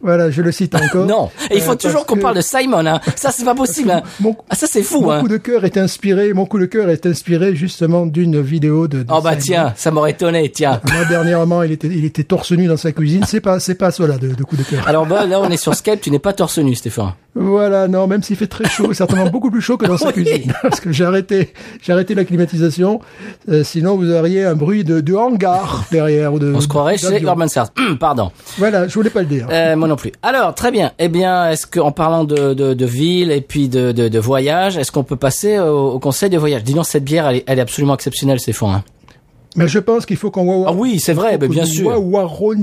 Voilà, je le cite encore. Non, et il faut Euh, toujours qu'on que parle de Simon, hein. Ça c'est pas possible, hein. Mon- Ah ça c'est fou, Mon hein. coup de cœur est inspiré, mon coup de cœur est inspiré justement d'une vidéo de. de Oh bah Simon. tiens, ça m'aurait étonné, tiens. Moi, dernièrement, il était, il était torse nu dans sa cuisine. C'est pas, c'est pas cela de, de coup de cœur. Alors bah là on est sur Skype, tu n'es pas torse nu, Stéphane. Voilà, non, même s'il fait très chaud, [LAUGHS] certainement beaucoup plus chaud que dans sa Oui. cuisine. [LAUGHS] Parce que j'ai arrêté, j'ai arrêté la climatisation. Euh, sinon, vous auriez un bruit de, de hangar derrière ou de. On se croirait chez. Hum, [CLEARS THROAT] Pardon. Voilà, je voulais pas le dire. Euh, moi non plus. Alors, très bien. Eh bien, est-ce qu'en parlant de, de, de ville et puis de, de, de voyage, est-ce qu'on peut passer au, au conseil de voyage? Dis donc, cette bière, elle est, elle est absolument exceptionnelle, Stéphane. Hein. Mais je pense qu'il faut qu'on voit. Ah oui, c'est vrai, ben, bien sûr.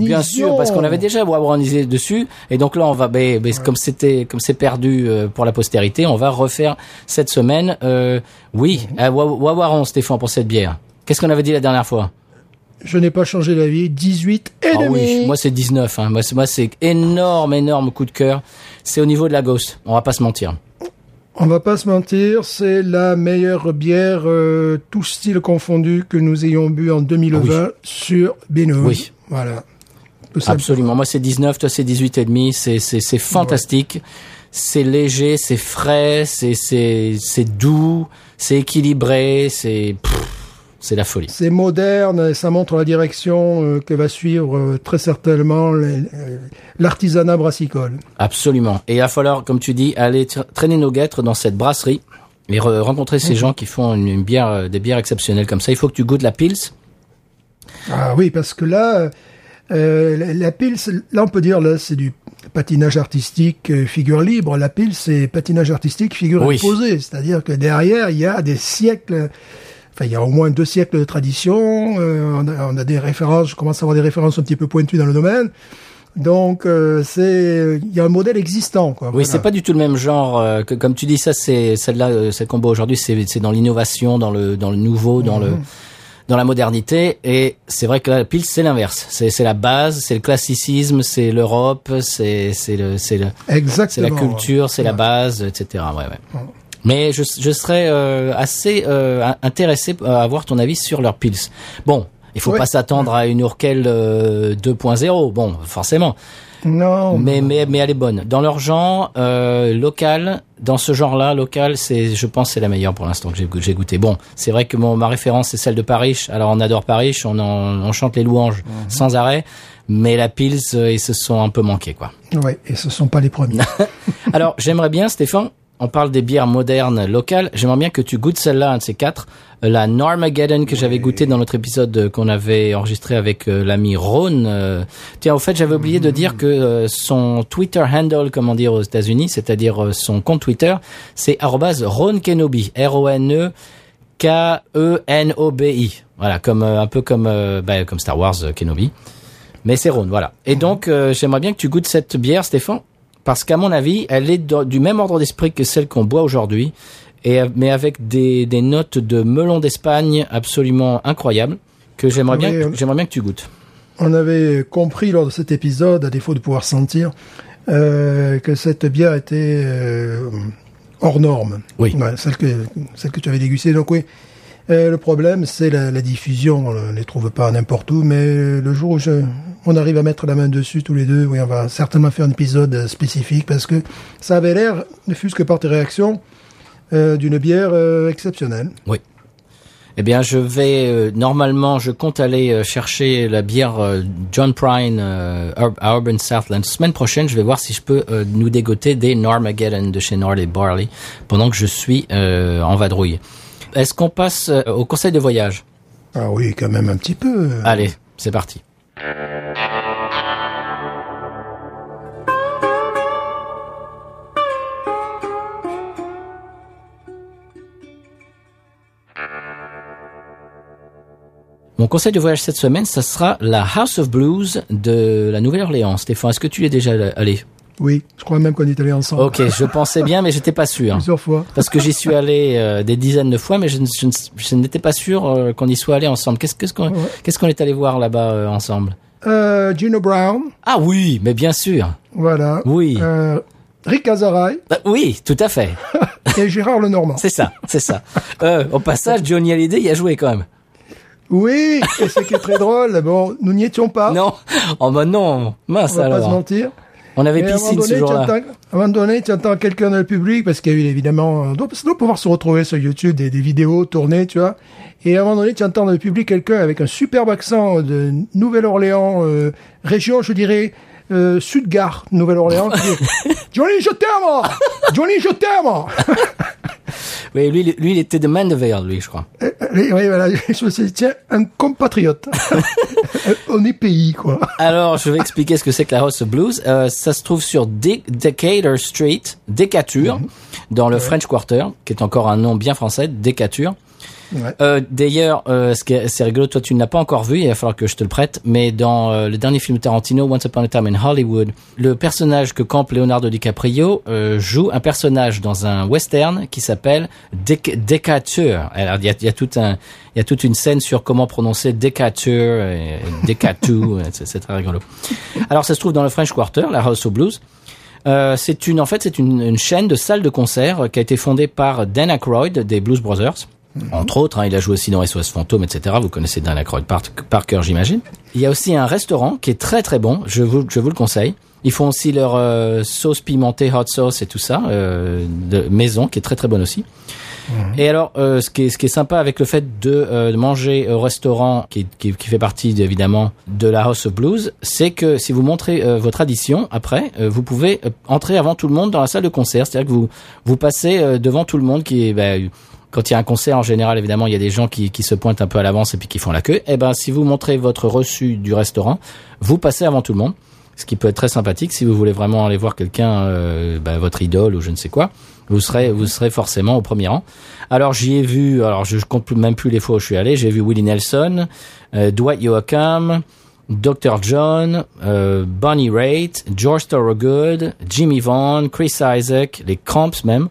Bien sûr, parce qu'on avait déjà wawaronisé dessus, et donc là, on va, ben, ben, comme c'était, comme c'est perdu euh, pour la postérité, on va refaire cette semaine. Euh, oui, wa- wawaron, Stéphane, pour cette bière. Qu'est-ce qu'on avait dit la dernière fois? Je n'ai pas changé d'avis. 18 et Ah demi. oui, moi c'est 19. Hein. Moi, c'est, moi c'est énorme, énorme coup de cœur. C'est au niveau de la Ghost. On va pas se mentir. On va pas se mentir, c'est la meilleure bière, euh, tout style confondu, que nous ayons bu en 2020 sur Beno. Oui. Voilà. Absolument. Moi, c'est 19, toi, c'est 18 et demi. C'est, c'est, c'est fantastique. C'est léger, c'est frais, c'est, c'est, c'est doux, c'est équilibré, c'est, pff, c'est la folie. C'est moderne et ça montre la direction euh, que va suivre euh, très certainement euh, l'artisanat brassicole. Absolument. Et il va falloir, comme tu dis, aller tra- traîner nos guêtres dans cette brasserie et re- rencontrer ces gens qui font une, une bière, euh, des bières exceptionnelles comme ça. Il faut que tu goûtes la Pils. Ah oui, parce que là, la, la pile, c'est- là on peut dire là c'est du patinage artistique figure libre. La pile, c'est patinage artistique figure Oui. imposée. C'est-à-dire que derrière, il y a des siècles, enfin il y a au moins deux siècles de tradition. euh, on, a, on a des références, je commence à avoir des références un petit peu pointues dans le domaine. Donc euh, c'est, il y a un modèle existant. Quoi, Oui, Voilà. c'est pas du tout le même genre euh, que comme tu dis ça c'est celle-là euh, celle qu'on boit aujourd'hui c'est c'est dans l'innovation, dans le dans le nouveau, dans le dans la modernité et c'est vrai que la pile c'est l'inverse. C'est c'est la base, c'est le classicisme, c'est l'Europe, c'est c'est le c'est le c'est la culture, c'est la base, etc. Ouais, ouais. Mais je, je serais euh, assez euh, in- intéressé à avoir ton avis sur leur pils. Bon, il faut Ouais. pas s'attendre à une Urkel euh, 2.0, bon, forcément. Non, Mais, mais, mais elle est bonne. Dans leur genre, euh, local, dans ce genre-là, local, c'est, je pense, c'est la meilleure pour l'instant que j'ai, goûté. Bon, c'est vrai que mon, ma référence, c'est celle de Paris. Alors, on adore Paris, on, en, on chante les louanges sans arrêt. Mais la Pils, euh, ils se sont un peu manqués, quoi. ouais, et ce sont pas les premiers. [LAUGHS] Alors, j'aimerais bien, Stéphane, on parle des bières modernes locales. J'aimerais bien que tu goûtes celle-là, un de ces quatre. Euh, La Normageddon que j'avais goûté dans notre épisode euh, qu'on avait enregistré avec euh, l'ami Ron. Euh, Tiens, au fait, j'avais oublié de dire que euh, son Twitter handle, comme on dit aux États-Unis, c'est-à-dire son compte Twitter, c'est Ron Kenobi. R-O-N-E K-E-N-O-B-I. Voilà, comme un peu comme bah, comme Star Wars Kenobi. Mais c'est Rhône, voilà. Et donc, euh, j'aimerais bien que tu goûtes cette bière, Stéphane, parce qu'à mon avis, elle est du même ordre d'esprit que celle qu'on boit aujourd'hui, et mais avec des, des notes de melon d'Espagne absolument incroyables que j'aimerais bien, oui, j'aimerais bien que tu goûtes. On avait compris lors de cet épisode, à défaut de pouvoir sentir, euh, que cette bière était euh, hors norme. Oui. Ouais, celle que celle que tu avais dégustée. Donc oui. Le problème, c'est la, diffusion. On ne les trouve pas n'importe où, mais le jour où on arrive à mettre la main dessus tous les deux, oui, on va certainement faire un épisode spécifique parce que ça avait l'air, ne fût-ce que par tes réactions, euh, d'une bière euh, exceptionnelle. Oui. Eh bien, je vais euh, normalement, je compte aller chercher la bière John Prine à Urban Southland. Semaine prochaine, je vais voir si je peux nous dégoter des Normageddon de chez Norley Barley pendant que je suis en vadrouille. Est-ce qu'on passe euh, au conseil de voyage Ah oui, quand même un petit peu. Allez, c'est parti. Mon conseil de voyage cette semaine, ça sera la House of Blues de la Nouvelle-Orléans. Stéphane, est-ce que tu y es déjà allé Oui, je crois même qu'on est allé ensemble Ok, je pensais bien, mais j'étais pas sûr. [LAUGHS] plusieurs fois. Parce que j'y suis allé euh, des dizaines de fois, mais je, je je n'étais pas sûr euh, qu'on y soit allé ensemble. Qu'est-ce qu'on Ouais. qu'est-ce qu'on est allé voir là-bas euh, ensemble? Gino Brown, Ah oui, mais bien sûr. voilà. Oui. Rick Azaray Bah, oui, tout à fait. [LAUGHS] et Gérard Lenormand. C'est ça, c'est ça. Au passage, Johnny Hallyday y a joué quand même. Oui, et ce qui est très drôle, bon, nous n'y étions pas. Non, oh bah non, mince On va pas se alors. mentir. On avait Mais piscine ce jour-là. à un moment donné, tu entends quelqu'un dans le public, parce qu'il y a eu évidemment, on doit, pouvoir se retrouver sur YouTube des, des vidéos tournées, tu vois. Et à un moment donné, tu entends dans le public quelqu'un avec un superbe accent de Nouvelle-Orléans, euh, région, je dirais, euh, Sud-Gare, Nouvelle-Orléans, qui dit, [LAUGHS] Johnny, je t'aime! Johnny, je t'aime! [LAUGHS] Oui, lui, lui, il était de Mandeville, lui, je crois. Euh, Oui, voilà, [LAUGHS] je me suis dit, tiens, un compatriote. [LAUGHS] On est pays, quoi. Alors, je vais expliquer ce que c'est que la House of Blues. Euh, ça se trouve sur De- Decatur Street, Decatur, dans le French Quarter, qui est encore un nom bien français, Decatur. Ouais. Euh, D'ailleurs, euh, c'est rigolo, toi tu ne l'as pas encore vu, il va falloir que je te le prête, mais dans euh, le dernier film de Tarantino, Once Upon a Time in Hollywood, le personnage que campe Leonardo DiCaprio euh, joue un personnage dans un western qui s'appelle Dec- Decatur. Alors il y a, y a tout un, il y a toute une scène sur comment prononcer Decatur, et Decatu, [LAUGHS] c'est très rigolo. Alors ça se trouve dans le French Quarter, la House of Blues. Euh, c'est une, en fait, c'est une, une chaîne de salles de concert qui a été fondée par Dan Aykroyd des Blues Brothers. Entre autres, hein, il a joué aussi dans SOS Fantôme, etc. Vous connaissez Dan Aykroyd par, par cœur, j'imagine. Il y a aussi un restaurant qui est très très bon. Je vous, je vous le conseille. Ils font aussi leur euh, sauce pimentée, hot sauce et tout ça, euh, de maison, qui est très très bonne aussi. Et alors, euh, ce, qui est, ce qui est sympa avec le fait de, euh, de manger au restaurant, qui, qui, qui fait partie évidemment de la House of Blues, c'est que si vous montrez euh, votre addition après, euh, vous pouvez entrer avant tout le monde dans la salle de concert. C'est-à-dire que vous vous passez euh, devant tout le monde qui est bah, quand il y a un concert, en général, évidemment, il y a des gens qui, qui se pointent un peu à l'avance et puis qui font la queue. Eh ben, si vous montrez votre reçu du restaurant, vous passez avant tout le monde, ce qui peut être très sympathique si vous voulez vraiment aller voir quelqu'un, euh, bah, votre idole ou je ne sais quoi. Vous serez, vous serez forcément au premier rang. Alors j'y ai vu, alors je compte même plus les fois où je suis allé. J'ai vu Willie Nelson, euh, Dwight Yoakam, Dr. John, euh, Bonnie Raitt, George Thorogood, Jimmy Vaughan, Chris Isaac, les Cramps même,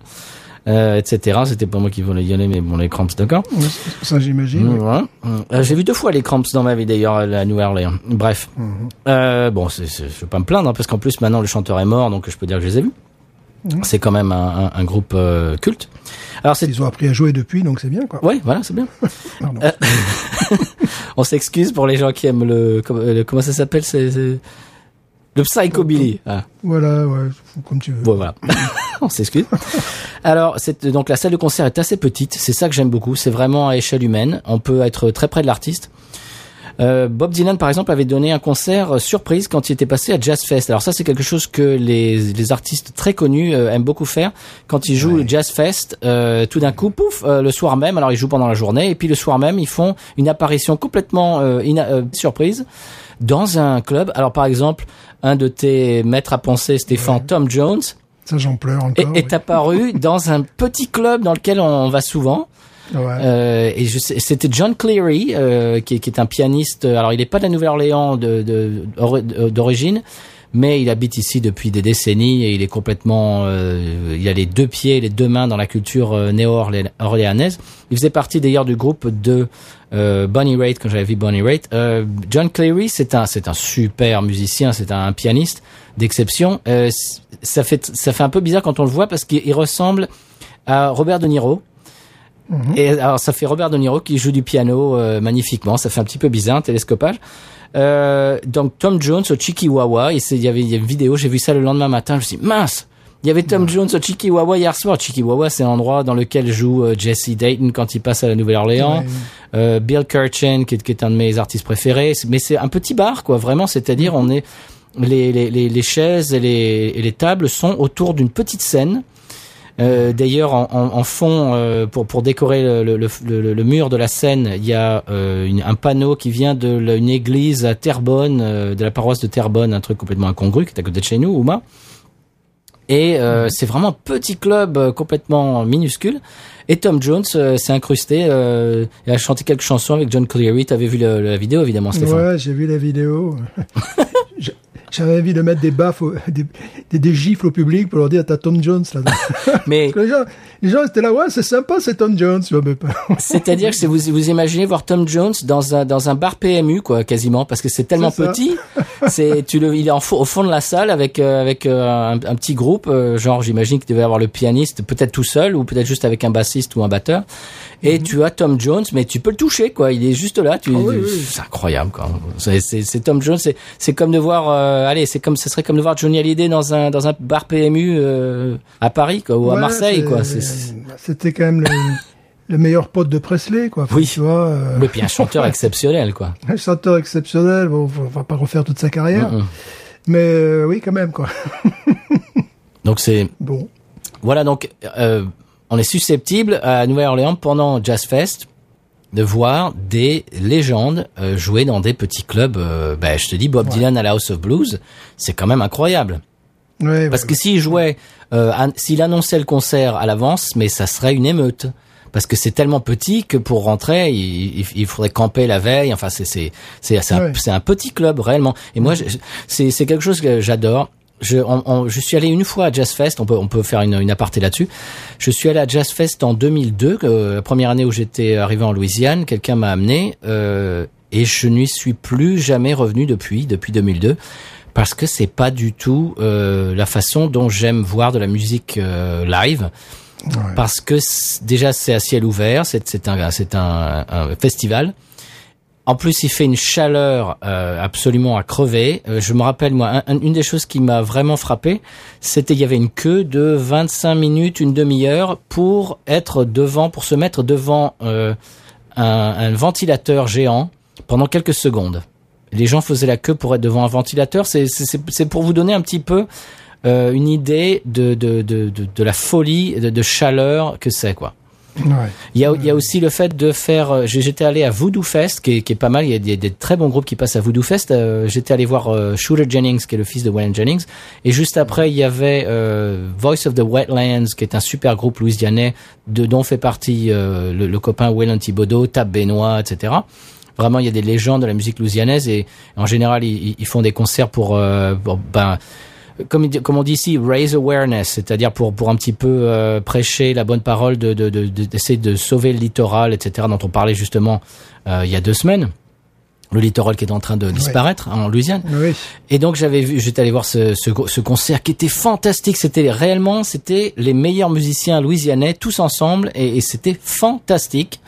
euh, etc. C'était pas moi qui voulais y aller, mais bon, les Cramps, d'accord. Ça, j'imagine. oui. Ouais. Euh, J'ai vu deux fois les Cramps dans ma vie d'ailleurs à la Nouvelle-Orléans. Bref, euh, bon, c'est, c'est- je vais pas me plaindre hein, parce qu'en plus maintenant le chanteur est mort, donc je peux dire que je les ai vus. C'est quand même un, un- un groupe culte. Alors c'est, Ils ont appris à jouer depuis, donc c'est bien, quoi. ouais, voilà, c'est bien. [LAUGHS] [LAUGHS] On s'excuse pour les gens qui aiment le, comment, le- comment ça s'appelle, c'est, c'est- le psychobilly. Ah. Voilà, ouais, comme tu veux. Bon, voilà. [LAUGHS] [LAUGHS] On s'excuse. Alors, c'est, donc la salle de concert est assez petite. C'est ça que j'aime beaucoup. C'est vraiment à échelle humaine. On peut être très près de l'artiste. Euh, Bob Dylan, par exemple, avait donné un concert euh, surprise quand il était passé à Jazz Fest. Alors ça, c'est quelque chose que les, les artistes très connus euh, aiment beaucoup faire. Quand ils jouent Jazz Fest, euh, tout d'un coup, pouf, le soir même, alors ils jouent pendant la journée, et puis le soir même, ils font une apparition complètement ina- surprise dans un club. Alors par exemple, un de tes maîtres à penser, Stéphane Tom Jones, Ça, j'en pleure est, apparu [LAUGHS] dans un petit club dans lequel on va souvent. Ouais. Euh, et c'était John Cleary, euh, qui, qui est un pianiste. Alors, il n'est pas de la Nouvelle-Orléans de- de- ori- d'origine, mais il habite ici depuis des décennies et il est complètement. euh, il a les deux pieds, les deux mains dans la culture néo-orléanaise. Il faisait partie d'ailleurs du groupe de euh, Bonnie Raitt quand j'avais vu Bonnie Raitt. Euh, John Cleary, c'est un c'est un super musicien, c'est un pianiste d'exception. Euh, ça fait ça fait un peu bizarre quand on le voit parce qu'il il ressemble à Robert De Niro. Et alors ça fait Robert De Niro qui joue du piano euh, magnifiquement. Ça fait un petit peu bizarre, un télescopage. Euh, donc Tom Jones au Chikiwawa. Il y avait il y a une vidéo. J'ai vu ça le lendemain matin. Je me suis dit mince. Il y avait Tom Jones au Chikiwawa hier soir. Chikiwawa, c'est l'endroit dans lequel joue euh, Jesse Dayton quand il passe à la Nouvelle-Orléans. Ouais. Euh, Bill Kirchen, qui est, qui est un de mes artistes préférés. Mais c'est un petit bar, quoi. Vraiment, c'est-à-dire on est les, les, les, les chaises et les, et les tables sont autour d'une petite scène. Euh, D'ailleurs, en, en, en fond, euh, pour, pour décorer le, le, le, le- le mur de la scène, il y a euh, une- un panneau qui vient de la- une église à Terrebonne, de la paroisse de Terrebonne, un truc complètement incongru qui est à côté de chez nous, Ouma. Et euh, c'est vraiment un petit club euh, complètement minuscule. Et Tom Jones euh, s'est incrusté euh, et a chanté quelques chansons avec John Cleary. T'avais vu le- la vidéo évidemment, Stéphane Ouais, j'ai vu la vidéo. [LAUGHS] J'avais envie de mettre des baffes, au- des, des, des gifles au public pour leur dire t'as Tom Jones là. [LAUGHS] Mais les gens, les gens étaient là, ouais, c'est sympa, c'est Tom Jones. [LAUGHS] C'est-à-dire que vous vous imaginez voir Tom Jones dans un dans un bar PMU quoi, quasiment, parce que c'est tellement petit. C'est tu le, il est en au fond de la salle avec euh, avec euh, un, un petit groupe, euh, genre j'imagine qu'il devait avoir le pianiste peut-être tout seul ou peut-être juste avec un bassiste ou un batteur. Et tu as Tom Jones, mais tu peux le toucher quoi. Il est juste là. Tu, Ah oui, tu- oui. c'est incroyable quoi. C'est Tom Jones. C'est comme de voir, euh, allez, c'est comme ce serait comme de voir Johnny Hallyday dans un dans un bar PMU euh, à Paris quoi ou à Marseille quoi. C'est- c'est- C'était quand même le, le meilleur pote de Presley, quoi. Enfin, Oui. Tu vois, euh, Oui, puis un chanteur [LAUGHS] exceptionnel quoi. un chanteur exceptionnel. Bon, on va pas refaire toute sa carrière, mais euh, oui, quand même, quoi. [LAUGHS] Donc c'est Bon. Voilà, donc euh, on est susceptible à Nouvelle-Orléans pendant Jazz Fest de voir des légendes euh, jouer dans des petits clubs. euh, ben, je te dis, Bob Dylan à la House of Blues, c'est quand même incroyable. Ouais, Parce ouais, que s'il jouait, euh, s'il annonçait le concert à l'avance, mais ça serait une émeute. Parce que c'est tellement petit que pour rentrer, il, il- il faudrait camper la veille. Enfin, c'est c'est c'est un, un petit club réellement. Et moi, c'est quelque chose que j'adore. Je, on- on- je suis allé une fois à Jazz Fest. On peut on peut faire une, une aparté là-dessus. Je suis allé à Jazz Fest en 2002, euh, la première année où j'étais arrivé en Louisiane. Quelqu'un m'a amené euh, et je n'y suis plus jamais revenu depuis depuis 2002 parce que c'est pas du tout euh, la façon dont j'aime voir de la musique euh, live Ouais. parce que déjà c'est à ciel ouvert, c'est c'est un c'est un, un festival. En plus, il fait une chaleur euh, absolument à crever. Euh, je me rappelle moi, un- un- une des choses qui m'a vraiment frappé, c'était il y avait une queue de 25 minutes, une demi-heure pour être devant, pour se mettre devant euh, un, ventilateur géant pendant quelques secondes. Les gens faisaient la queue pour être devant un ventilateur. C'est pour vous donner un petit peu une idée de, la folie, de chaleur que c'est quoi. Il y a, aussi le fait de faire. euh, J'étais allé à Voodoo Fest, qui est, pas mal. Il y a des, très bons groupes qui passent à Voodoo Fest. Euh, J'étais allé voir euh, Shooter Jennings, qui est le fils de Waylon Jennings, et juste après il y avait euh, Voice of the Wetlands, qui est un super groupe louisianais, de dont fait partie le, copain Waylon Thibodeau, Tab Benoît, etc. Vraiment, il y a des légendes de la musique louisianaise et en général ils, font des concerts pour, pour, ben comme, on dit ici, raise awareness, c'est-à-dire pour pour un petit peu euh, prêcher la bonne parole, de de de- de- d'essayer de, sauver le littoral, etc. dont on parlait justement euh, il y a deux semaines. Le littoral qui est en train de disparaître en Louisiane. Oui. Et donc j'avais vu, j'étais allé voir ce, ce, ce concert qui était fantastique. C'était réellement, c'était les meilleurs musiciens louisianais tous ensemble et, et c'était fantastique.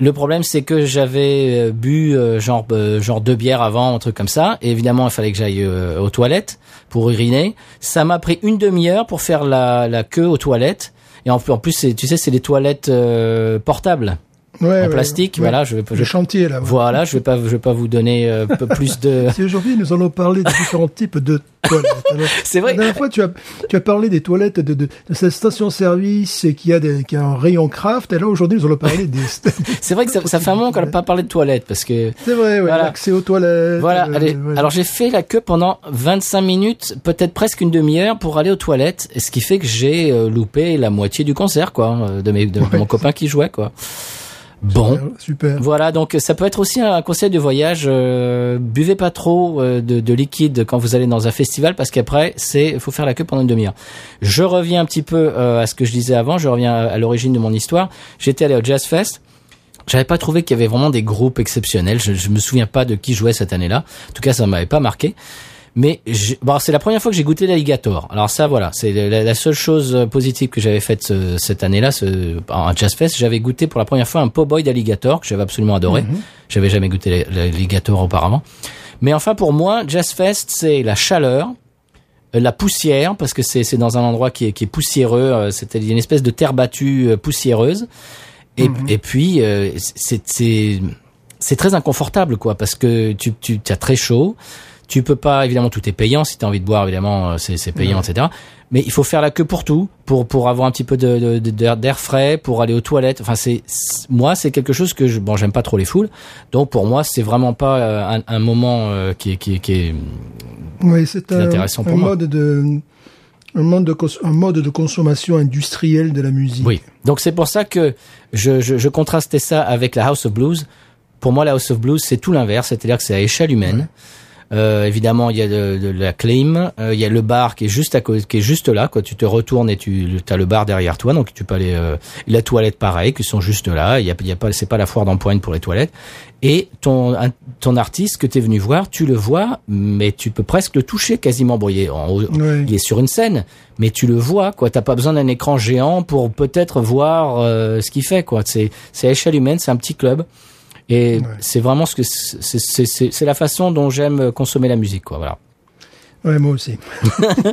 Le problème, c'est que j'avais euh, bu euh, genre euh, genre deux bières avant, un truc comme ça. Et évidemment, il fallait que j'aille euh, aux toilettes pour uriner. Ça m'a pris une demi-heure pour faire la, la queue aux toilettes. Et en, en plus, tu sais, c'est des toilettes euh, portables Ouais, en plastique. ouais. Voilà, je vais, Le je, chantier, là. ouais. voilà, je vais pas, je vais pas vous donner euh, [LAUGHS] peu plus de. Si aujourd'hui nous allons parler des différents [LAUGHS] types de toilettes. [LAUGHS] C'est vrai. La dernière fois, tu as, tu as parlé des toilettes de, de, de cette station-service qui a, des, qui a un rayon craft. Et là, aujourd'hui, nous allons parler des... C'est vrai que ça, ça fait un moment qu'on n'a pas parlé de toilettes parce que C'est vrai, ouais, Voilà. l'accès aux toilettes. voilà. euh, allez. Alors j'ai fait la queue pendant 25 minutes, peut-être presque une demi-heure pour aller aux toilettes, et ce qui fait que j'ai euh, loupé la moitié du concert quoi, euh, de, mes, de mon copain qui jouait quoi. Bon. Super. Voilà, donc ça peut être aussi un conseil de voyage. euh, buvez pas trop euh, de, de liquide quand vous allez dans un festival parce qu'après, c'est faut faire la queue pendant une demi-heure. Je reviens un petit peu euh, à ce que je disais avant. Je reviens à, à l'origine de mon histoire. J'étais allé au Jazz Fest. J'avais pas trouvé qu'il y avait vraiment des groupes exceptionnels. Je, je me souviens pas de qui jouait cette année-là. En tout cas, ça m'avait pas marqué. Mais bon, c'est la première fois que j'ai goûté l'alligator. Alors ça, voilà, c'est la, la seule chose euh, positive que j'avais faite ce- cette année-là, ce, en Jazz Fest. J'avais goûté pour la première fois un po' boy d'alligator que j'avais absolument adoré. J'avais jamais goûté l'alligator auparavant. Mais enfin, pour moi, Jazz Fest, c'est la chaleur, euh, la poussière, parce que c'est dans un endroit qui est, qui est poussiéreux. euh, C'était une espèce de terre battue poussiéreuse. Et, et puis, euh, c'est c'est c'est très inconfortable, quoi, parce que tu tu as très chaud. Tu peux pas, évidemment, tout est payant. Si tu as envie de boire, évidemment, euh, c'est c'est payant, etc. Mais il faut faire la queue pour tout, pour pour avoir un petit peu de d'air frais, pour aller aux toilettes. Enfin, c'est moi, c'est quelque chose que je bon, j'aime pas trop les foules. Donc pour moi, c'est vraiment pas euh, un, un moment euh, qui est qui est, qui est Oui, c'est un, intéressant pour un moi. mode de un mode de, cons- un mode de consommation industrielle de la musique. Oui. Donc c'est pour ça que je, je, je contrastais ça avec la House of Blues. Pour moi, la House of Blues, c'est tout l'inverse, c'est-à-dire que c'est à échelle humaine. Euh, évidemment, il y a de, de la clim, euh, il y a le bar qui est juste à côté, qui est juste là. Quoi, tu te retournes et tu as le bar derrière toi, donc tu peux aller. Euh, la toilette, pareil, qui sont juste là. Il y a, il y a pas, c'est pas la foire d'empoigne pour les toilettes. Et ton ton artiste que tu es venu voir, tu le vois, mais tu peux presque le toucher quasiment. Bon, il est, en Oui. il est sur une scène, mais tu le vois. Quoi, t'as pas besoin d'un écran géant pour peut-être voir euh, ce qu'il fait. Quoi, c'est c'est à échelle humaine, c'est un petit club. Et c'est vraiment ce que c'est, la façon dont j'aime consommer la musique, quoi. Voilà. Ouais, moi aussi.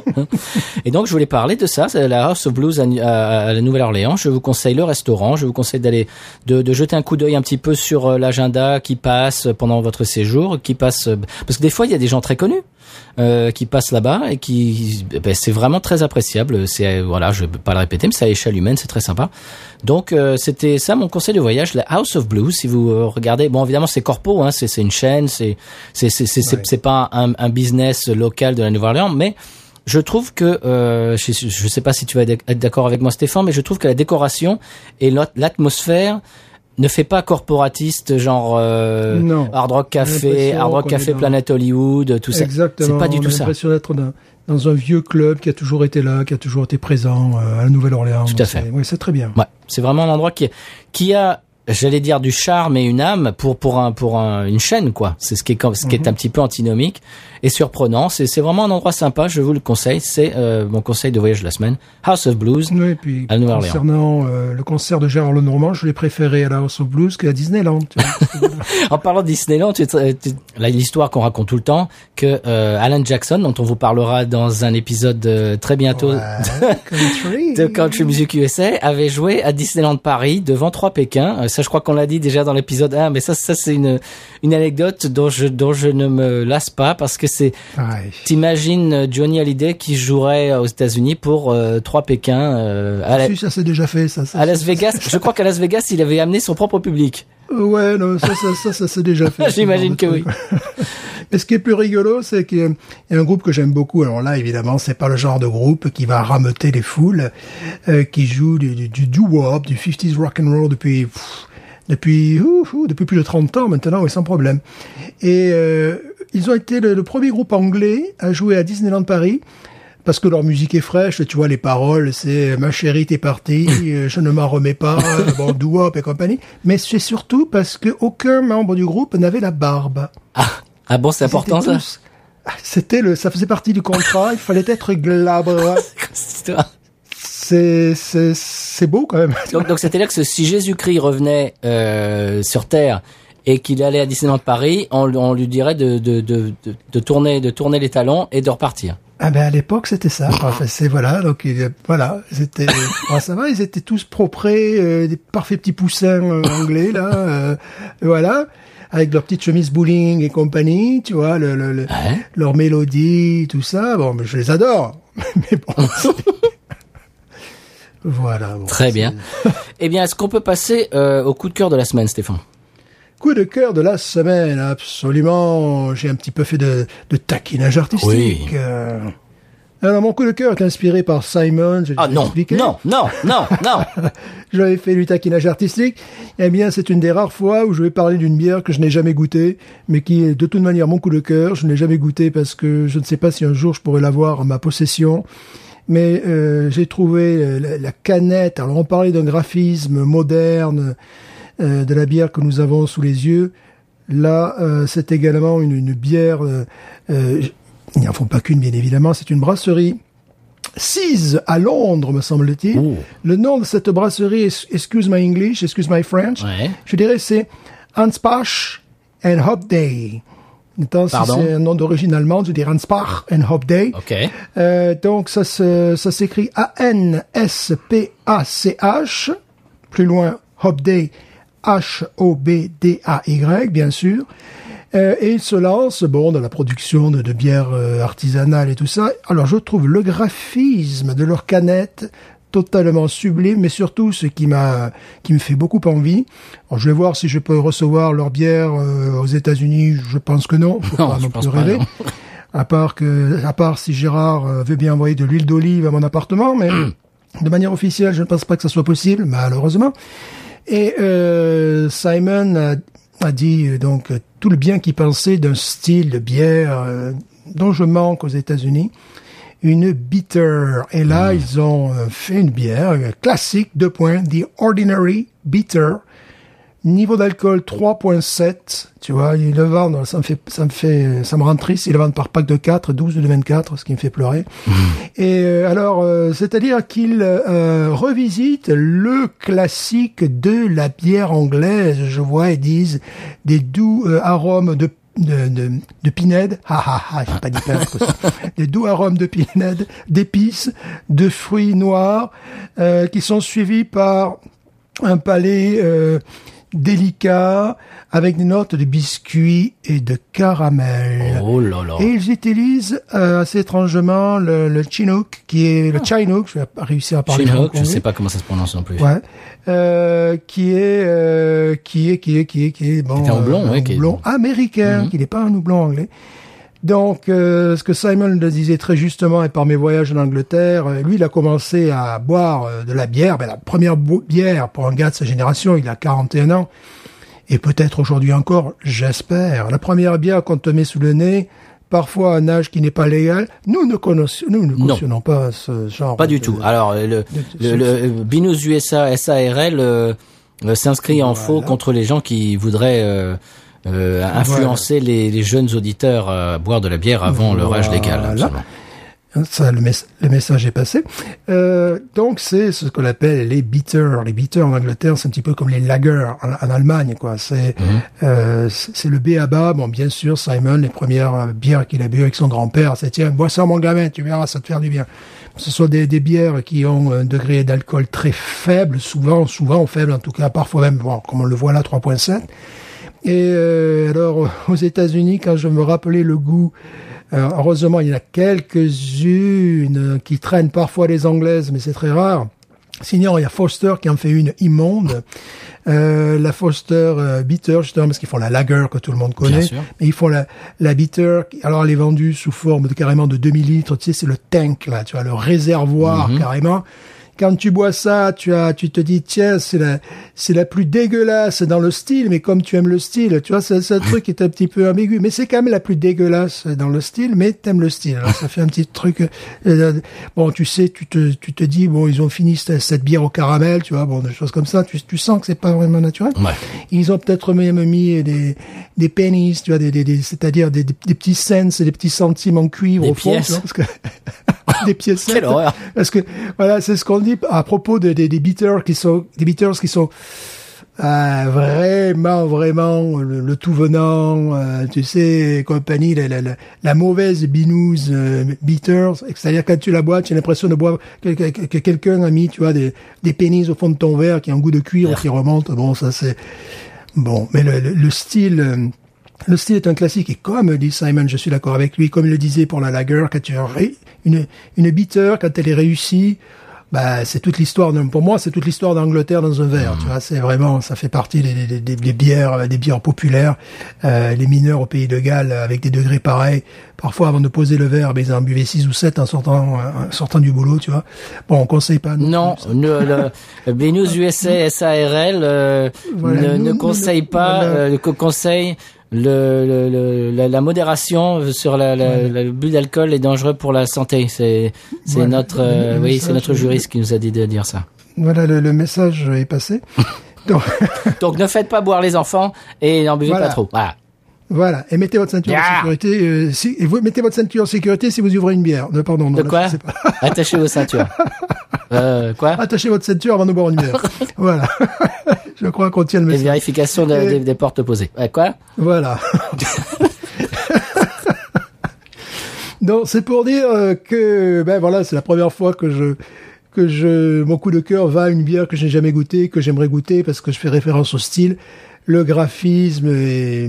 [LAUGHS] Et donc je voulais parler de ça, c'est la House of Blues à, à- à la Nouvelle-Orléans. Je vous conseille le restaurant, je vous conseille d'aller de, de jeter un coup d'œil un petit peu sur euh, l'agenda qui passe pendant votre séjour, qui passe parce que des fois il y a des gens très connus euh, qui passent là-bas et qui ben, c'est vraiment très appréciable. C'est voilà, je vais pas le répéter, mais c'est à échelle humaine, c'est très sympa. Donc euh, c'était ça mon conseil de voyage, la House of Blues. Si vous euh, regardez, bon évidemment c'est corpo, hein, c'est c'est une chaîne, c'est c'est c'est pas un, un business local de la Nouvelle-Orléans, mais je trouve que euh, je, je sais pas si tu vas être d'accord avec moi Stéphane, mais je trouve que la décoration et l'at- l'atmosphère ne fait pas corporatiste genre euh, Non. Hard Rock J'ai Café, Hard Rock Café dans- Planet Hollywood, tout ça. Exactement. C'est pas du On tout a ça. l'impression d'être dans, dans un vieux club qui a toujours été là, qui a toujours été présent euh, à la Nouvelle-Orléans. Tout à fait. C'est- Oui, c'est très bien. Ouais, c'est vraiment un endroit qui qui a j'allais dire du charme et une âme pour pour un pour un- une chaîne quoi. C'est ce qui est ce qui Mhm. est un petit peu antinomique et surprenant. C'est vraiment un endroit sympa. Je vous le conseille. C'est euh, mon conseil de voyage de la semaine. House of Blues. Oui, et puis À concernant euh, le concert de Gérard Lenormand, je l'ai préféré à la House of Blues qu'à Disneyland. [LAUGHS] En parlant de Disneyland, tu, tu- là, l'histoire qu'on raconte tout le temps que euh, Alan Jackson, dont on vous parlera dans un épisode très bientôt Ouais, country. [LAUGHS] de Country Music USA, avait joué à Disneyland Paris devant trois Pékins. Ça, je crois qu'on l'a dit déjà dans l'épisode 1, mais ça, ça c'est une une anecdote dont je dont je ne me lasse pas parce que c'est. T'imagines euh, Johnny Hallyday qui jouerait aux États-Unis pour euh, trois Pékins euh, à, la- Si, ça c'est déjà fait, ça. ça à Las Vegas. Je crois qu'à Las Vegas, il avait amené son propre public. Euh, Ouais, non, ça, ça, ça, ça c'est déjà fait. [LAUGHS] J'imagine que truc. [LAUGHS] Mais ce qui est plus rigolo, c'est qu'il y a un groupe que j'aime beaucoup. Alors là, évidemment, c'est pas le genre de groupe qui va rameuter les foules, euh, qui joue du, du, du doo-wop, du 50s rock and roll depuis pff, depuis ouh, ouh, depuis plus de 30 ans maintenant, et sans problème. Et euh, ils ont été le, le premier groupe anglais à jouer à Disneyland Paris. Parce que leur musique est fraîche, tu vois, les paroles, c'est ma chérie, t'es partie, [LAUGHS] euh, je ne m'en remets pas, euh, bon, doo-wop et compagnie. Mais c'est surtout parce que aucun membre du groupe n'avait la barbe. Ah bon, c'est important ça. Ah, C'était le, ça faisait partie du contrat. il fallait être glabre. [LAUGHS] c'est beau quand même. Donc, donc c'est-à-dire que si Jésus-Christ revenait euh, sur Terre et qu'il allait à Disneyland Paris, on, on lui dirait de, de, de, de, de tourner de tourner les talons et de repartir. Ah ben à l'époque c'était ça. Enfin, [LAUGHS] c'est voilà. Donc il- voilà, c'était. bon, ça va, ils étaient tous proprés, euh, des parfaits petits poussins euh, anglais là. euh, voilà. Avec leurs petites chemises bowling et compagnie, tu vois, le, le, le- Ouais. leur mélodie, tout ça. Bon, mais je les adore. [LAUGHS] Mais bon. [LAUGHS] voilà. bon, Très bien. eh bien, est-ce qu'on peut passer euh, au coup de cœur de la semaine, Stéphane? Coup de cœur de la semaine, absolument. J'ai un petit peu fait de, de taquinage artistique. Oui. euh. Alors, mon coup de cœur est inspiré par Simon. j'ai Ah non, expliqué. non, non, non, non. [LAUGHS] J'avais fait du taquinage artistique. Eh bien, c'est une des rares fois où je vais parler d'une bière que je n'ai jamais goûtée, mais qui est de toute manière mon coup de cœur. Je ne l'ai jamais goûtée parce que je ne sais pas si un jour je pourrais l'avoir en ma possession. Mais euh, j'ai trouvé euh, la, la canette. Alors, on parlait d'un graphisme moderne euh, de la bière que nous avons sous les yeux. Là, euh, c'est également une, une bière. Euh, ils n'en font pas qu'une, bien évidemment. C'est une brasserie. Sise à Londres, me semble-t-il. Oh. Le nom de cette brasserie, excuse my English, excuse my French, Ouais. je dirais c'est Anspach and Hop Day. Si c'est un nom d'origine allemande, je dirais Anspach and Hop Day. Euh, donc ça se, ça s'écrit A-N-S-P-A-C-H. Plus loin, Hop Day, H-O-B-D-A-Y, bien sûr. Euh, et il se lance, bon, dans la production de, de bières euh, artisanales et tout ça. Alors, je trouve le graphisme de leurs canettes totalement sublime, mais surtout ce qui m'a, qui me fait beaucoup envie. Alors, je vais voir si je peux recevoir leur bière euh, aux États-Unis. Je pense que non. Faut Non, pas je non pense plus pas, rêver. non. [LAUGHS] À part que, à part si Gérard euh, veut bien envoyer de l'huile d'olive à mon appartement, mais de manière officielle, je ne pense pas que ça soit possible, malheureusement. Et euh, Simon a, a dit euh, donc euh, tout le bien qu'il pensait d'un style de bière euh, dont je manque aux États-Unis, une bitter. Et là, ils ont euh, fait une bière classique, deux points, The Ordinary Bitter. Niveau d'alcool 3.7, tu vois, ils le vendent, ça me fait, ça me fait, ça me rend triste, ils le vendent par pack de 4, 12 ou de 24, ce qui me fait pleurer. Et euh, alors, euh, c'est-à-dire qu'ils euh, revisitent le classique de la bière anglaise, je vois, ils disent des doux euh, arômes de de, de, de pinède, ah ah ah, j'ai pas dit plein de [LAUGHS] des doux arômes de pinède, d'épices, de fruits noirs, euh, qui sont suivis par un palais euh, délicat avec des notes de biscuits et de caramel. Oh là là. Et ils utilisent euh, assez étrangement le, le Chinook, qui est le Chinook, je vais pas réussir à parler Chinook, je sais pas comment ça se prononce non plus. Ouais. Euh, qui est euh, qui est qui est qui est qui est bon Qui est un houblon, euh, ouais, qui est- houblon américain, Mhm. qui n'est pas un houblon anglais. Donc, euh, ce que Simon le disait très justement, et par mes voyages en Angleterre, euh, lui, il a commencé à boire euh, de la bière, ben, la première bière pour un gars de sa génération, il a 41 ans, et peut-être aujourd'hui encore, j'espère. La première bière qu'on te met sous le nez, parfois à un âge qui n'est pas légal, nous ne connaissons, nous ne Non. cautionnons pas ce genre. Pas du de- tout. Alors le, de- le, le Binous USA SARL euh, euh, s'inscrit en faux contre les gens qui voudraient euh, euh, influencer les, les jeunes auditeurs à boire de la bière avant leur âge légal. Voilà. absolument. Ça, le, mes- le message est passé. Euh, donc, c'est ce qu'on appelle les bitters. Les bitters en Angleterre, c'est un petit peu comme les lagers en, en Allemagne, quoi. C'est euh, c'est le B à bas. Bon, bien sûr, Simon, les premières euh, bières qu'il a bu avec son grand-père, c'est tiens, bois ça, mon gamin, tu verras, ça te faire du bien. Ce sont des, des bières qui ont un degré d'alcool très faible, souvent, souvent faible, en tout cas, parfois même, bon, comme on le voit là, 3.7. Et euh, alors, aux États-Unis, quand je me rappelais le goût, euh, heureusement, il y en a quelques-unes qui traînent parfois les anglaises, mais c'est très rare. Sinon, il y a Foster qui en fait une immonde. Euh, la Foster euh, Bitter, justement, parce qu'ils font la lager que tout le monde connaît. sûr. Mais ils font la, la Bitter. Alors, elle est vendue sous forme de carrément de 2000 litres. Tu sais, c'est le tank, là, tu vois, le réservoir, carrément. Quand tu bois ça, tu as, tu te dis, tiens, c'est la, c'est la plus dégueulasse dans le style, mais comme tu aimes le style, tu vois, c'est, un truc qui est un petit peu ambigu, mais c'est quand même la plus dégueulasse dans le style, mais t'aimes le style. Alors, ça fait un petit truc, euh, bon, tu sais, tu te, tu te dis, bon, ils ont fini cette, cette bière au caramel, tu vois, bon, des choses comme ça, tu, tu sens que c'est pas vraiment naturel. Ouais. Ils ont peut-être même mis des, des pennies, tu vois, des, des, des- c'est-à-dire des, des, des petits cents, des petits centimes en cuivre Des au fond, pièces. tu vois, parce que [LAUGHS] des pièces. Quelle horreur. Parce que voilà, c'est ce qu'on à propos de- des bitters qui sont des bitters qui sont euh, vraiment, vraiment le, tout venant, euh, tu sais, compagnie, la, mauvaise binouze euh, bitters, c'est-à-dire quand tu la bois, tu as l'impression de boire que, que- que- que quelqu'un a mis, tu vois, des, des pénis au fond de ton verre qui ont un goût de cuivre qui remonte. Bon, ça c'est bon, mais le, le, le style. euh, le style est un classique et comme dit Simon, je suis d'accord avec lui, comme il le disait pour la lager, quand tu as une, une bitter, quand elle est réussie, bah, c'est toute l'histoire, pour moi, c'est toute l'histoire d'Angleterre dans un verre, tu vois, c'est vraiment, ça fait partie des, des, des, des bières, des bières populaires, euh, les mineurs au pays de Galles, avec des degrés pareils, parfois avant de poser le verre, mais ils en buvaient 6 ou 7 en sortant, en sortant du boulot, tu vois. Bon, on conseille pas. Non, ne- le, [LAUGHS] USA SARL euh, Voilà, ne, nous- ne nous- conseille pas, voilà. euh, co- conseille le, le, le- la, la modération sur la, la, la- le but d'alcool est dangereux pour la santé. C'est c'est Voilà. notre euh, oui c'est notre juriste qui nous a dit de dire ça. Voilà, le, le message est passé. [LAUGHS] Donc, Donc ne faites pas boire les enfants et n'en buvez Voilà. pas trop. Voilà. Voilà, et mettez votre ceinture Yeah. en sécurité. euh, si, et vous mettez votre ceinture en sécurité si vous ouvrez une bière. Pardon, non, De quoi. Attachez vos ceintures. [LAUGHS] Euh, quoi Attachez votre ceinture avant de boire une bière. [LAUGHS] voilà. [LAUGHS] je crois qu'on tient le Les message. vérifications de- Et- des, des portes opposées. Ouais, quoi Voilà. [LAUGHS] Donc c'est pour dire euh, que ben voilà, c'est la première fois que je que je mon coup de cœur va à une bière que je n'ai jamais goûtée, que j'aimerais goûter parce que je fais référence au style. Le graphisme est,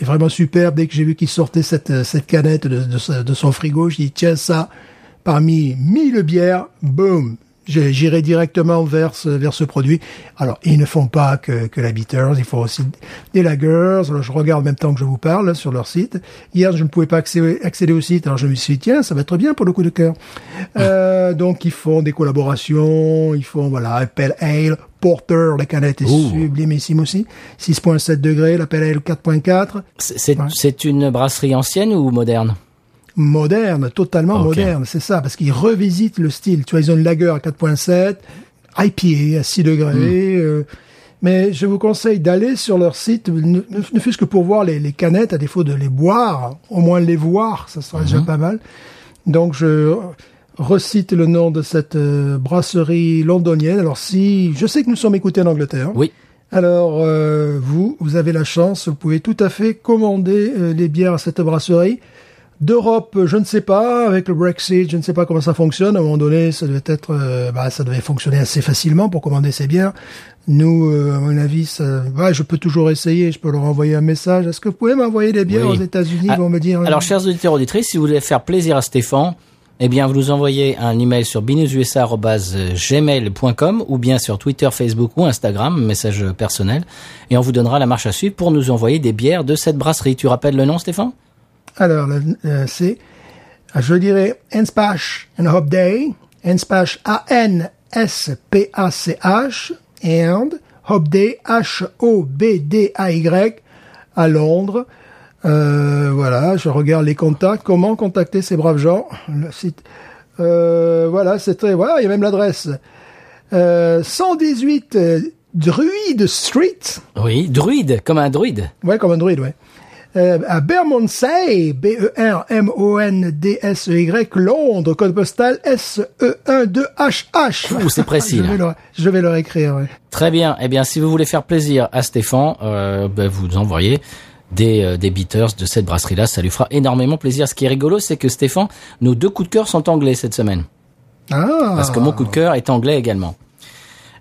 est vraiment superbe. Dès que j'ai vu qu'il sortait cette cette canette de, de, de son frigo, j'ai dit tiens ça parmi mille bières, boum, j'irai directement vers ce, vers ce produit. Alors, ils ne font pas que, que la Bitters, ils font aussi des lagers. Alors, je regarde en même temps que je vous parle sur leur site. Hier, je ne pouvais pas accéder, accéder au site, alors je me suis dit, tiens, ça va être bien pour le coup de cœur. Euh, donc, ils font des collaborations, ils font, voilà, Pale Ale, Porter, la canette est Ouh. sublimissime aussi. 6.7 degrés, la Pale Ale 4.4. C'est Ouais. c'est une brasserie ancienne ou moderne? Moderne, totalement moderne, c'est ça, parce qu'ils revisitent le style. Tu vois, ils ont une lager à 4.7, IPA à 6 degrés. Hmm. euh, mais je vous conseille d'aller sur leur site, ne, fût-ce que pour voir les, les canettes, à défaut de les boire, au moins les voir, ça sera Hmm. déjà pas mal. Donc je recite le nom de cette euh, brasserie londonienne. Alors si, je sais que nous sommes écoutés en Angleterre. Oui. Alors, euh, vous, vous avez la chance, vous pouvez tout à fait commander euh, les bières à cette brasserie. D'Europe, je ne sais pas, avec le Brexit, je ne sais pas comment ça fonctionne. À un moment donné, ça devait être, euh, bah, ça devait fonctionner assez facilement pour commander ces bières. Nous, euh, à mon avis, ça, ouais, je peux toujours essayer, je peux leur envoyer un message. Est-ce que vous pouvez m'envoyer des bières Oui. aux États-Unis Ah, Ils vont me dire. Alors, chers auditeurs auditrices, si vous voulez faire plaisir à Stéphane, eh bien, vous nous envoyez un email sur binoususa@gmail.com ou bien sur Twitter, Facebook ou Instagram, message personnel, et on vous donnera la marche à suivre pour nous envoyer des bières de cette brasserie. Tu rappelles le nom, Stéphane? Alors, euh, c'est, je dirais, Enspach and Hop Day, Enspach A-N-S-P-A-C-H, and Hop Day, H-O-B-D-A-Y, à Londres. Euh, voilà, je regarde les contacts. Comment contacter ces braves gens? Le site. Euh, voilà, très. Voilà, il y a même l'adresse. Euh, 118 euh, Druid Street. Oui, druide, comme un druide. Ouais, comme un druide, ouais. Euh, à Bermondsey, B-E-R-M-O-N-D-S-E-Y, Londres, code postal E SE12HH. Ouh, c'est précis, je, vais leur, je vais leur écrire, ouais. Très bien. Eh bien, si vous voulez faire plaisir à Stéphane, euh, ben, vous envoyez des, euh, des beaters de cette brasserie-là. Ça lui fera énormément plaisir. Ce qui est rigolo, c'est que Stéphane, nos deux coups de cœur sont anglais cette semaine. Ah. Parce que mon coup de cœur est anglais également.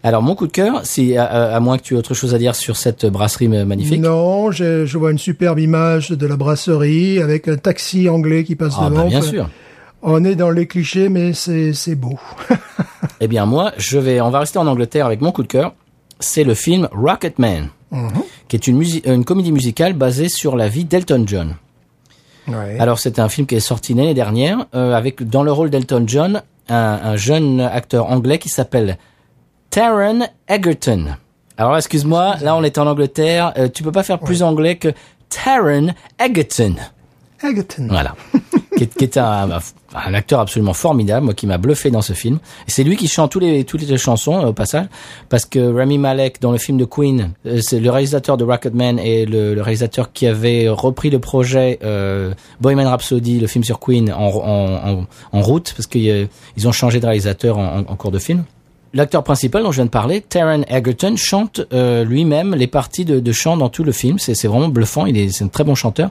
Alors, mon coup de cœur, si, à, moins que tu aies autre chose à dire sur cette brasserie ma- magnifique. Non, je, je vois une superbe image de la brasserie avec un taxi anglais qui passe Ah, devant. bah, bien sûr. On est dans les clichés, mais c'est c'est beau. [LAUGHS] Eh bien, moi, je vais, on va rester en Angleterre avec mon coup de cœur. C'est le film Rocketman, qui est une, euh, comédie musicale basée sur la vie d'Elton John. Ouais. Alors c'est un film qui est sorti l'année dernière euh, avec dans le rôle d'Elton John un, un jeune acteur anglais qui s'appelle Taron Egerton. Alors excuse-moi, là on est en Angleterre, euh, tu peux pas faire plus anglais que Taron Egerton. Egerton. Voilà. [LAUGHS] qui est, qui est un, un acteur absolument formidable, moi qui m'a bluffé dans ce film. Et c'est lui qui chante tous les, toutes les chansons euh, au passage, parce que Rami Malek dans le film de Queen, euh, c'est le réalisateur de Rocketman et le, le réalisateur qui avait repris le projet euh, Bohemian Rhapsody, le film sur Queen, en, en, en, en route, parce qu'ils ils ont changé de réalisateur en cours de film. L'acteur principal dont je viens de parler, Taron Egerton, chante euh, lui-même les parties de, de chant dans tout le film. C'est vraiment bluffant. Il est, c'est un très bon chanteur.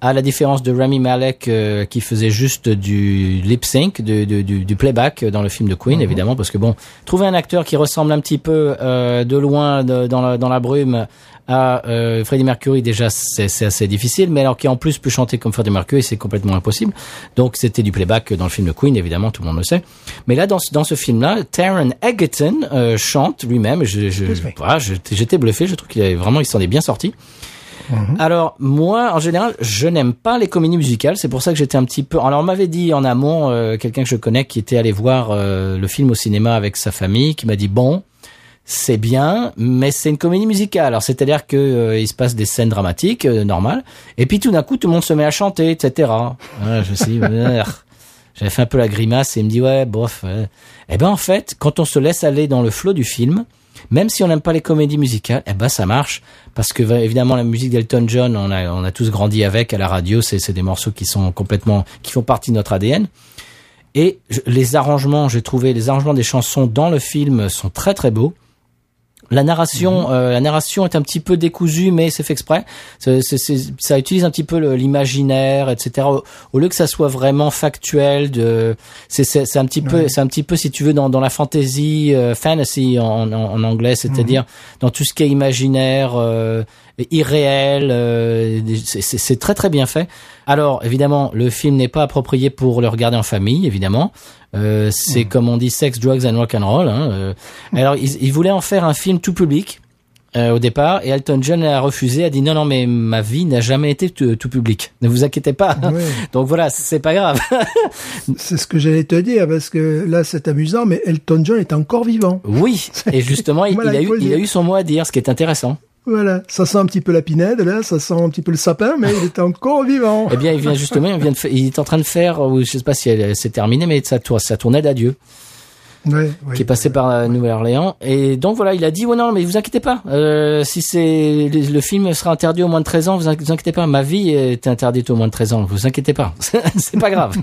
À la différence de Rami Malek euh, qui faisait juste du lip sync, de- du, du playback dans le film de Queen, évidemment, parce que bon, trouver un acteur qui ressemble un petit peu euh, de loin de- dans, la, dans la brume à euh, Freddie Mercury, déjà c'est assez difficile, mais alors qui en plus peut chanter comme Freddie Mercury, c'est complètement impossible. Donc c'était du playback dans le film de Queen, évidemment, tout le monde le sait. Mais là, dans, ce- dans ce film-là, Taron Egerton euh, chante lui-même. Je, je, voilà, j'étais bluffé. Je trouve qu'il est vraiment, il s'en est bien sorti. Alors moi, en général, je n'aime pas les comédies musicales. C'est pour ça que j'étais un petit peu. Alors on m'avait dit en amont euh, quelqu'un que je connais qui était allé voir euh, le film au cinéma avec sa famille, qui m'a dit bon, c'est bien, mais c'est une comédie musicale. Alors c'est-à-dire que euh, il se passe des scènes dramatiques euh, normales, et puis tout d'un coup tout le monde se met à chanter, etc. Voilà, je suis [LAUGHS] j'avais fait un peu la grimace et il me dit ouais, bof. Eh ben en fait, quand on se laisse aller dans le flot du film, même si on n'aime pas les comédies musicales, eh ben ça marche parce que bah, évidemment la musique d'Elton John, on a on a tous grandi avec à la radio, c'est c'est des morceaux qui sont complètement qui font partie de notre ADN. Et je- les arrangements, j'ai trouvé les arrangements des chansons dans le film sont très très beaux. La narration, euh, la narration est un petit peu décousue, mais c'est fait exprès. C'est- c'est- c'est- ça utilise un petit peu l'imaginaire, etc. Au, au lieu que ça soit vraiment factuel, de, c'est c'est- c'est un petit peu, c'est un petit peu si tu veux dans, dans la fantasy, euh, fantasy en, en, en anglais, c'est-à-dire dans tout ce qui est imaginaire, euh, irréel. euh, c'est- très très bien fait. Alors évidemment, le film n'est pas approprié pour le regarder en famille, évidemment. Euh, c'est comme on dit, sex, drugs and rock and roll. Hein. euh. Alors ils, ils voulaient en faire un film tout public. euh, au départ, et Elton John a refusé, a dit non, non, mais ma vie n'a jamais été tout, tout public. Ne vous inquiétez pas. [LAUGHS] Donc voilà, c'est pas grave. [LAUGHS] C'est ce que j'allais te dire, parce que là, c'est amusant, mais Elton John est encore vivant. oui, et justement, [LAUGHS] il, Voilà, il a eu, il a eu son mot à dire, ce qui est intéressant. Voilà, ça sent un petit peu la pinède, là, ça sent un petit peu le sapin, mais il est encore vivant. [LAUGHS] Eh bien, il vient justement, il, vient de il est en train de faire, ou je sais pas si elle- c'est terminé, mais sa, tour, sa tournée d'adieu, Ouais, ouais. qui est passée par la Nouvelle-Orléans. Et donc voilà, il a dit, ouais, non, mais vous inquiétez pas, euh, si c'est, le, le film sera interdit au moins de 13 ans, vous, vous inquiétez pas, ma vie est interdite au moins de 13 ans, vous inquiétez pas, [LAUGHS] c'est pas grave.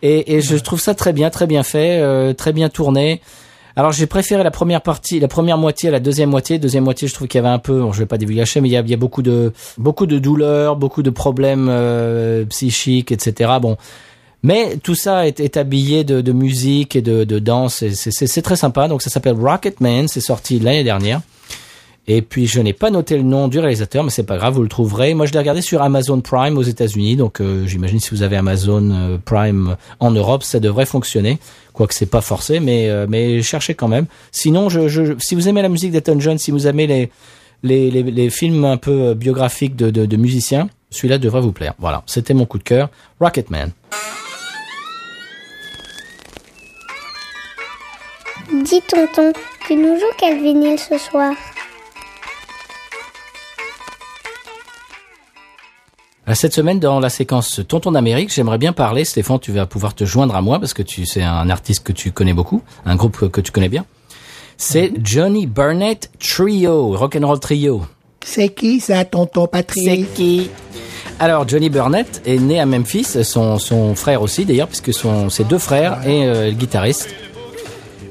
Et, et je trouve ça très bien, très bien fait, euh, très bien tourné. Alors j'ai préféré la première partie, la première moitié à la deuxième moitié. Deuxième moitié, je trouve qu'il y avait un peu, bon, je vais pas divulgacher, mais il y a, beaucoup de beaucoup de douleurs, beaucoup de problèmes euh, psychiques, etc. Bon, mais tout ça est, habillé de, musique et de, de danse. c'est très sympa. Donc ça s'appelle Rocketman. C'est sorti l'année dernière. Et puis je n'ai pas noté le nom du réalisateur, mais c'est pas grave, vous le trouverez. Moi, je l'ai regardé sur Amazon Prime aux États-Unis, donc euh, j'imagine si vous avez Amazon euh, Prime en Europe, ça devrait fonctionner. Quoique c'est pas forcé, mais euh, mais cherchez quand même. Sinon, si vous aimez la musique d'Elton John, si vous aimez les les, les, films un peu biographiques de, de, musiciens, celui-là devrait vous plaire. Voilà, c'était mon coup de cœur, Rocketman. Dis tonton, tu nous joues quel vinyle ce soir Cette semaine, dans la séquence Tonton d'Amérique, j'aimerais bien parler, Stéphane, tu vas pouvoir te joindre à moi parce que tu c'est un artiste que tu connais beaucoup, un groupe que, tu connais bien. C'est Johnny Burnett Trio, Rock'n'Roll Trio. C'est qui ça, tonton Patrick? Qui? Alors Johnny Burnett est né à Memphis, son, son frère aussi d'ailleurs, puisque son, ses deux frères et euh, le guitariste.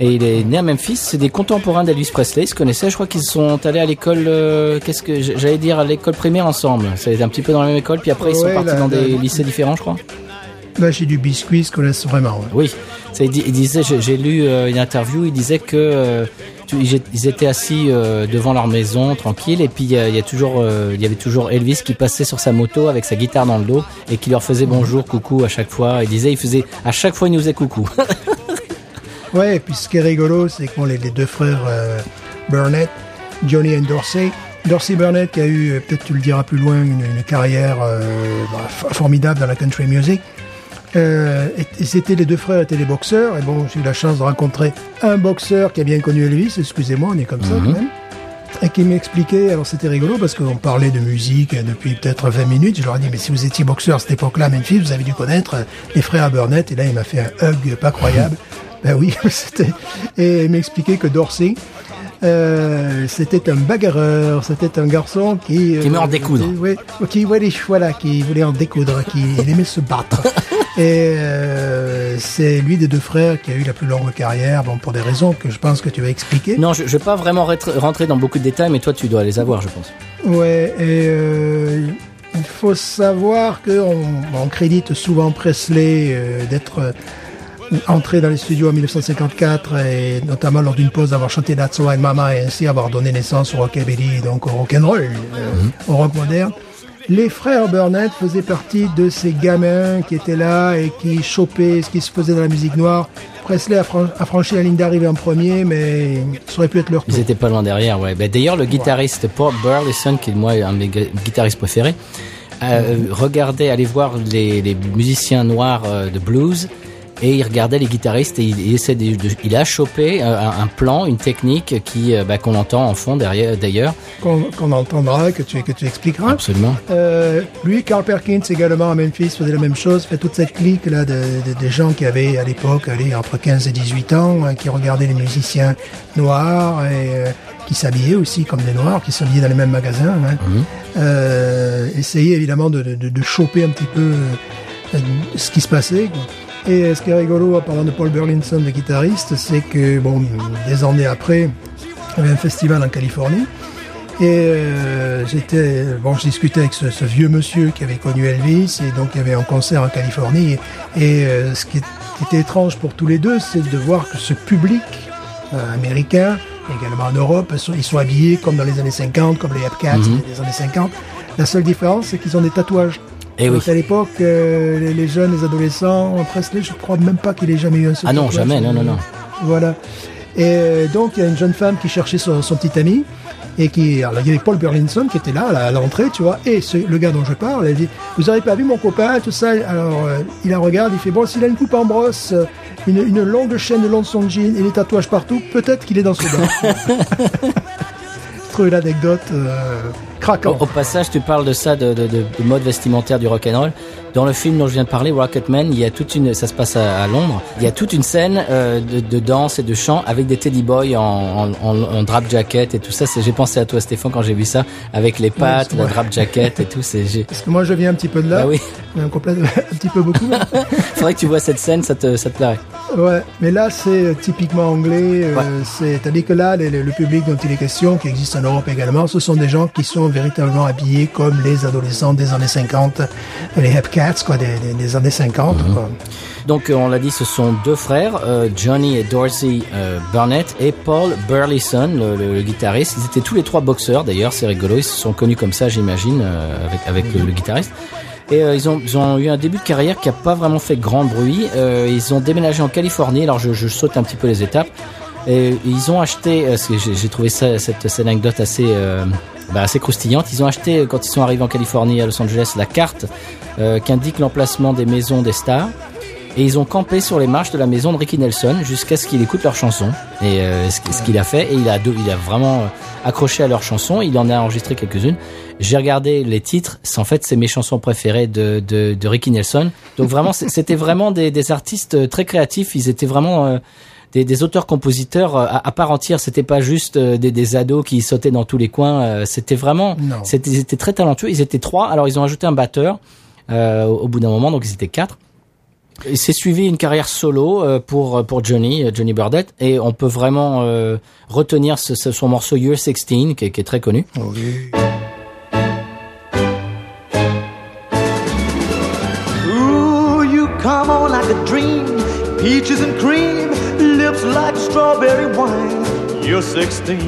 Et il est né à Memphis, c'est des contemporains d'Elvis Presley, ils se connaissaient, je crois qu'ils sont allés à l'école, euh, qu'est-ce que j'allais dire, à l'école primaire ensemble. C'est un petit peu dans la même école, puis après ils sont Ouais, partis la- dans la- des lycées différents, je crois. Là, j'ai du biscuit, se connaissent vraiment. ouais. Oui, Ça, il, il disait, j'ai lu euh, une interview, il disait que euh, tu- ils étaient assis euh, devant leur maison, tranquille, et puis il y, a- y a toujours, euh, il y avait toujours Elvis qui passait sur sa moto avec sa guitare dans le dos et qui leur faisait bonjour, coucou à chaque fois. Il disait, il faisait à chaque fois il nous faisait coucou. [LAUGHS] Ouais, et puis ce qui est rigolo, c'est que bon, les, les deux frères euh, Burnett, Johnny et Dorsey, Dorsey Burnett qui a eu, euh, peut-être tu le diras plus loin, une, une carrière euh, bah, formidable dans la country music. Euh, et, et c'était les deux frères étaient des boxeurs et bon j'ai eu la chance de rencontrer un boxeur qui a bien connu Elvis excusez-moi on est comme ça quand même et qui m'expliquait alors c'était rigolo parce qu'on parlait de musique depuis peut-être 20 minutes je leur ai dit mais si vous étiez boxeur à cette époque-là à Memphis vous avez dû connaître les frères Burnett et là il m'a fait un hug pas croyable [LAUGHS] ben oui [LAUGHS] c'était et il m'expliquait que Dorsey euh, c'était un bagarreur, c'était un garçon qui... euh, Qui aimait en découdre. Oui, qui, ouais, voilà, qui voulait en découdre, qui il [LAUGHS] aimait se battre. Et euh, c'est lui des deux frères qui a eu la plus longue carrière, bon, pour des raisons que je pense que tu vas expliquer. non, je, je vais pas vraiment rentrer- dans beaucoup de détails, mais toi tu dois les avoir, je pense. Ouais, et euh, il faut savoir qu'on on crédite souvent Presley euh, d'être entré dans les studios en 1954 et notamment lors d'une pause d'avoir chanté That's Right Mama et ainsi avoir donné naissance au rockabilly, donc au rock'n'roll, euh, au rock moderne. Les frères Burnett faisaient partie de ces gamins qui étaient là et qui chopaient ce qui se faisait dans la musique noire. Presley a, fran- a franchi la ligne d'arrivée en premier, mais ça aurait pu être leur tour. Ils étaient pas loin derrière, ouais. Ben, D'ailleurs, le guitariste Paul Burleson, qui est moi un de mes gu- guitaristes préférés, euh, regardait, allait voir les, les musiciens noirs euh, de blues et il regardait les guitaristes et il, il essaie de, de- il a chopé euh, un, un plan, une technique qui euh, bah, qu'on entend en fond derrière d'ailleurs. Qu'on entendra, que tu, que tu expliqueras. Absolument. Euh, lui, Carl Perkins également à Memphis faisait la même chose, fait toute cette clique là de, gens qui avaient à l'époque entre 15 et 18 ans, hein, qui regardaient les musiciens noirs et euh, qui s'habillaient aussi comme des noirs, qui s'habillaient dans les mêmes magasins. hein. Euh, essayaient évidemment de, de, choper un petit peu ce qui se passait. quoi. Et ce qui est rigolo en parlant de Paul Burlinson, le guitariste, c'est que bon, des années après, il y avait un festival en Californie. Et euh, j'étais, bon, je discutais avec ce, ce vieux monsieur qui avait connu Elvis, et donc il y avait un concert en Californie. Et, euh, ce qui, est- qui était étrange pour tous les deux, c'est de voir que ce public euh, américain également en Europe. Ils sont, ils sont habillés comme dans les années 50, comme les Hepcats Mhm. des années 50. La seule différence, c'est qu'ils ont des tatouages. Eh Donc, oui. À l'époque, euh, les, les jeunes, les adolescents, Presley, je crois même pas qu'il ait jamais eu un seul Ah non, jamais, non, non, non. Voilà. Et donc, il y a une jeune femme qui cherchait son, son petit ami. Et qui, alors, il y avait Paul Burlinson qui était là à l'entrée, tu vois. Et ce- le gars dont je parle, elle dit, vous avez pas vu mon copain, tout ça? Alors, euh, il la regarde, il fait, bon, s'il a une coupe en brosse, euh, une, une longue chaîne le long de son jean et des tatouages partout, peut-être qu'il est dans ce bar. [LAUGHS] Je trouve l'anecdote euh, craquant. au passage, tu parles de ça, de, de, de, de mode vestimentaire du rock'n'roll. Dans le film dont je viens de parler, Rocketman, il y a toute une, ça se passe à, à Londres. Il y a toute une scène euh, de, de danse et de chant avec des teddy boys en, en, en, en drap jacket et tout ça. J'ai pensé à toi, Stéphane, quand j'ai vu ça, avec les pattes, la drap jacket et tout. Parce que moi, je viens un petit peu de là. Bah oui, Un, complète- [LAUGHS] un petit peu beaucoup. [LAUGHS] faudrait que tu vois cette scène, ça te, ça te plairait. Ouais, mais là c'est euh, typiquement anglais. euh, Ouais. c'est tandis que là, les- les- le public dont il est question, qui existe en Europe également, ce sont des gens qui sont véritablement habillés comme les adolescents des années 50, les Hepcats, quoi, des, des- des années 50. Mhm. quoi. Donc euh, on l'a dit, ce sont deux frères, euh, Johnny et Dorsey euh, Burnett et Paul Burleson, le, le- le guitariste. Ils étaient tous les trois boxeurs d'ailleurs, c'est rigolo. Ils se sont connus comme ça, j'imagine, euh, avec avec le, le guitariste. Et euh, ils, ont, ils ont eu un début de carrière qui a pas vraiment fait grand bruit. Euh, ils ont déménagé en Californie. Alors je, je saute un petit peu les étapes. Et ils ont acheté, euh, j'ai trouvé cette, anecdote assez, euh, bah, assez croustillante. Ils ont acheté, euh, quand ils sont arrivés en Californie, à Los Angeles, la carte qui indique l'emplacement des maisons des stars. Et ils ont campé sur les marches de la maison de Ricky Nelson jusqu'à ce qu'il écoute leurs chansons. Et ce, qu'il a fait, et il a, vraiment accroché à leurs chansons. Il en a enregistré quelques-unes. J'ai regardé les titres. En fait c'est mes chansons préférées de, Ricky Nelson. Donc vraiment, c'était vraiment des, artistes très créatifs. Ils étaient vraiment des, des auteurs-compositeurs euh, à, à part entière. C'était pas juste euh, des, des ados qui sautaient dans tous les coins. euh, C'était vraiment, Non. c'était, ils étaient très talentueux. Ils étaient trois. Alors ils ont ajouté un batteur euh, au bout d'un moment, donc ils étaient quatre. Et c'est suivi une carrière solo pour pour Johnny Johnny Burdett et on peut vraiment euh, retenir ce, ce- son morceau Year 16 qui est, qui est très connu. Ooh, you come on like a dream. Peaches and cream, lips like strawberry wine. You're 16.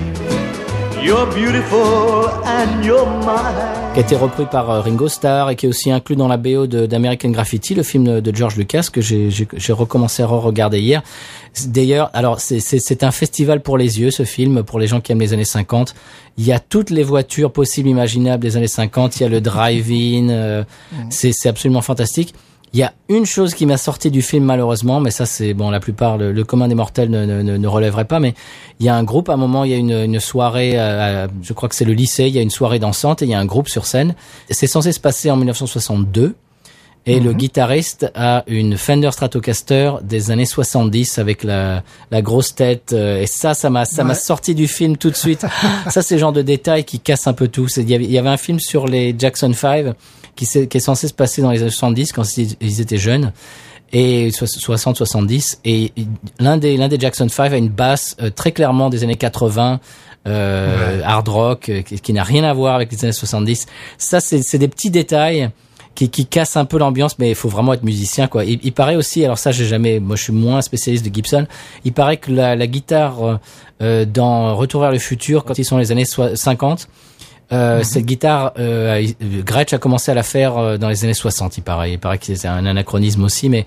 You're beautiful and you're mine. qui a été repris par euh, Ringo Starr et qui est aussi inclus dans la BO d'American Graffiti, le film de, George Lucas que j'ai recommencé à re-regarder hier. D'ailleurs, alors c'est- un festival pour les yeux ce film, pour les gens qui aiment les années 50. Il y a toutes les voitures possibles imaginables des années 50. Il y a le drive-in, euh, c'est c'est absolument fantastique. Il y a une chose qui m'a sorti du film malheureusement, mais ça c'est bon, la plupart le, le commun des mortels ne, ne, ne, relèverait pas. Mais il y a un groupe à un moment, il y a une, une soirée, euh, je crois que c'est le lycée, il y a une soirée dansante et il y a un groupe sur scène. C'est censé se passer en 1962. Et le guitariste a une Fender Stratocaster des années 70 avec la, la grosse tête. euh, et ça, ça m'a, ça m'a sorti du film tout de suite. [LAUGHS] ça, c'est le genre de détails qui cassent un peu tout. Il y avait, il y avait un film sur les Jackson 5 qui, qui est censé se passer dans les années 70 quand ils, étaient jeunes. Et 60-70. Et l'un des, l'un des Jackson 5 a une basse euh, très clairement des années 80. Euh, hard rock euh, qui, qui n'a rien à voir avec les années 70 ça c'est c'est des petits détails qui, qui casse un peu l'ambiance, mais il faut vraiment être musicien, quoi. Il, il paraît aussi, alors ça j'ai jamais, moi je suis moins spécialiste de Gibson. Il paraît que la, la guitare dans Retour vers le futur, quand ils sont les années soi- 50, euh, cette guitare, euh, il- Gretsch a commencé à la faire euh, dans les années 60. Il paraît, il paraît que c'est un anachronisme aussi, mais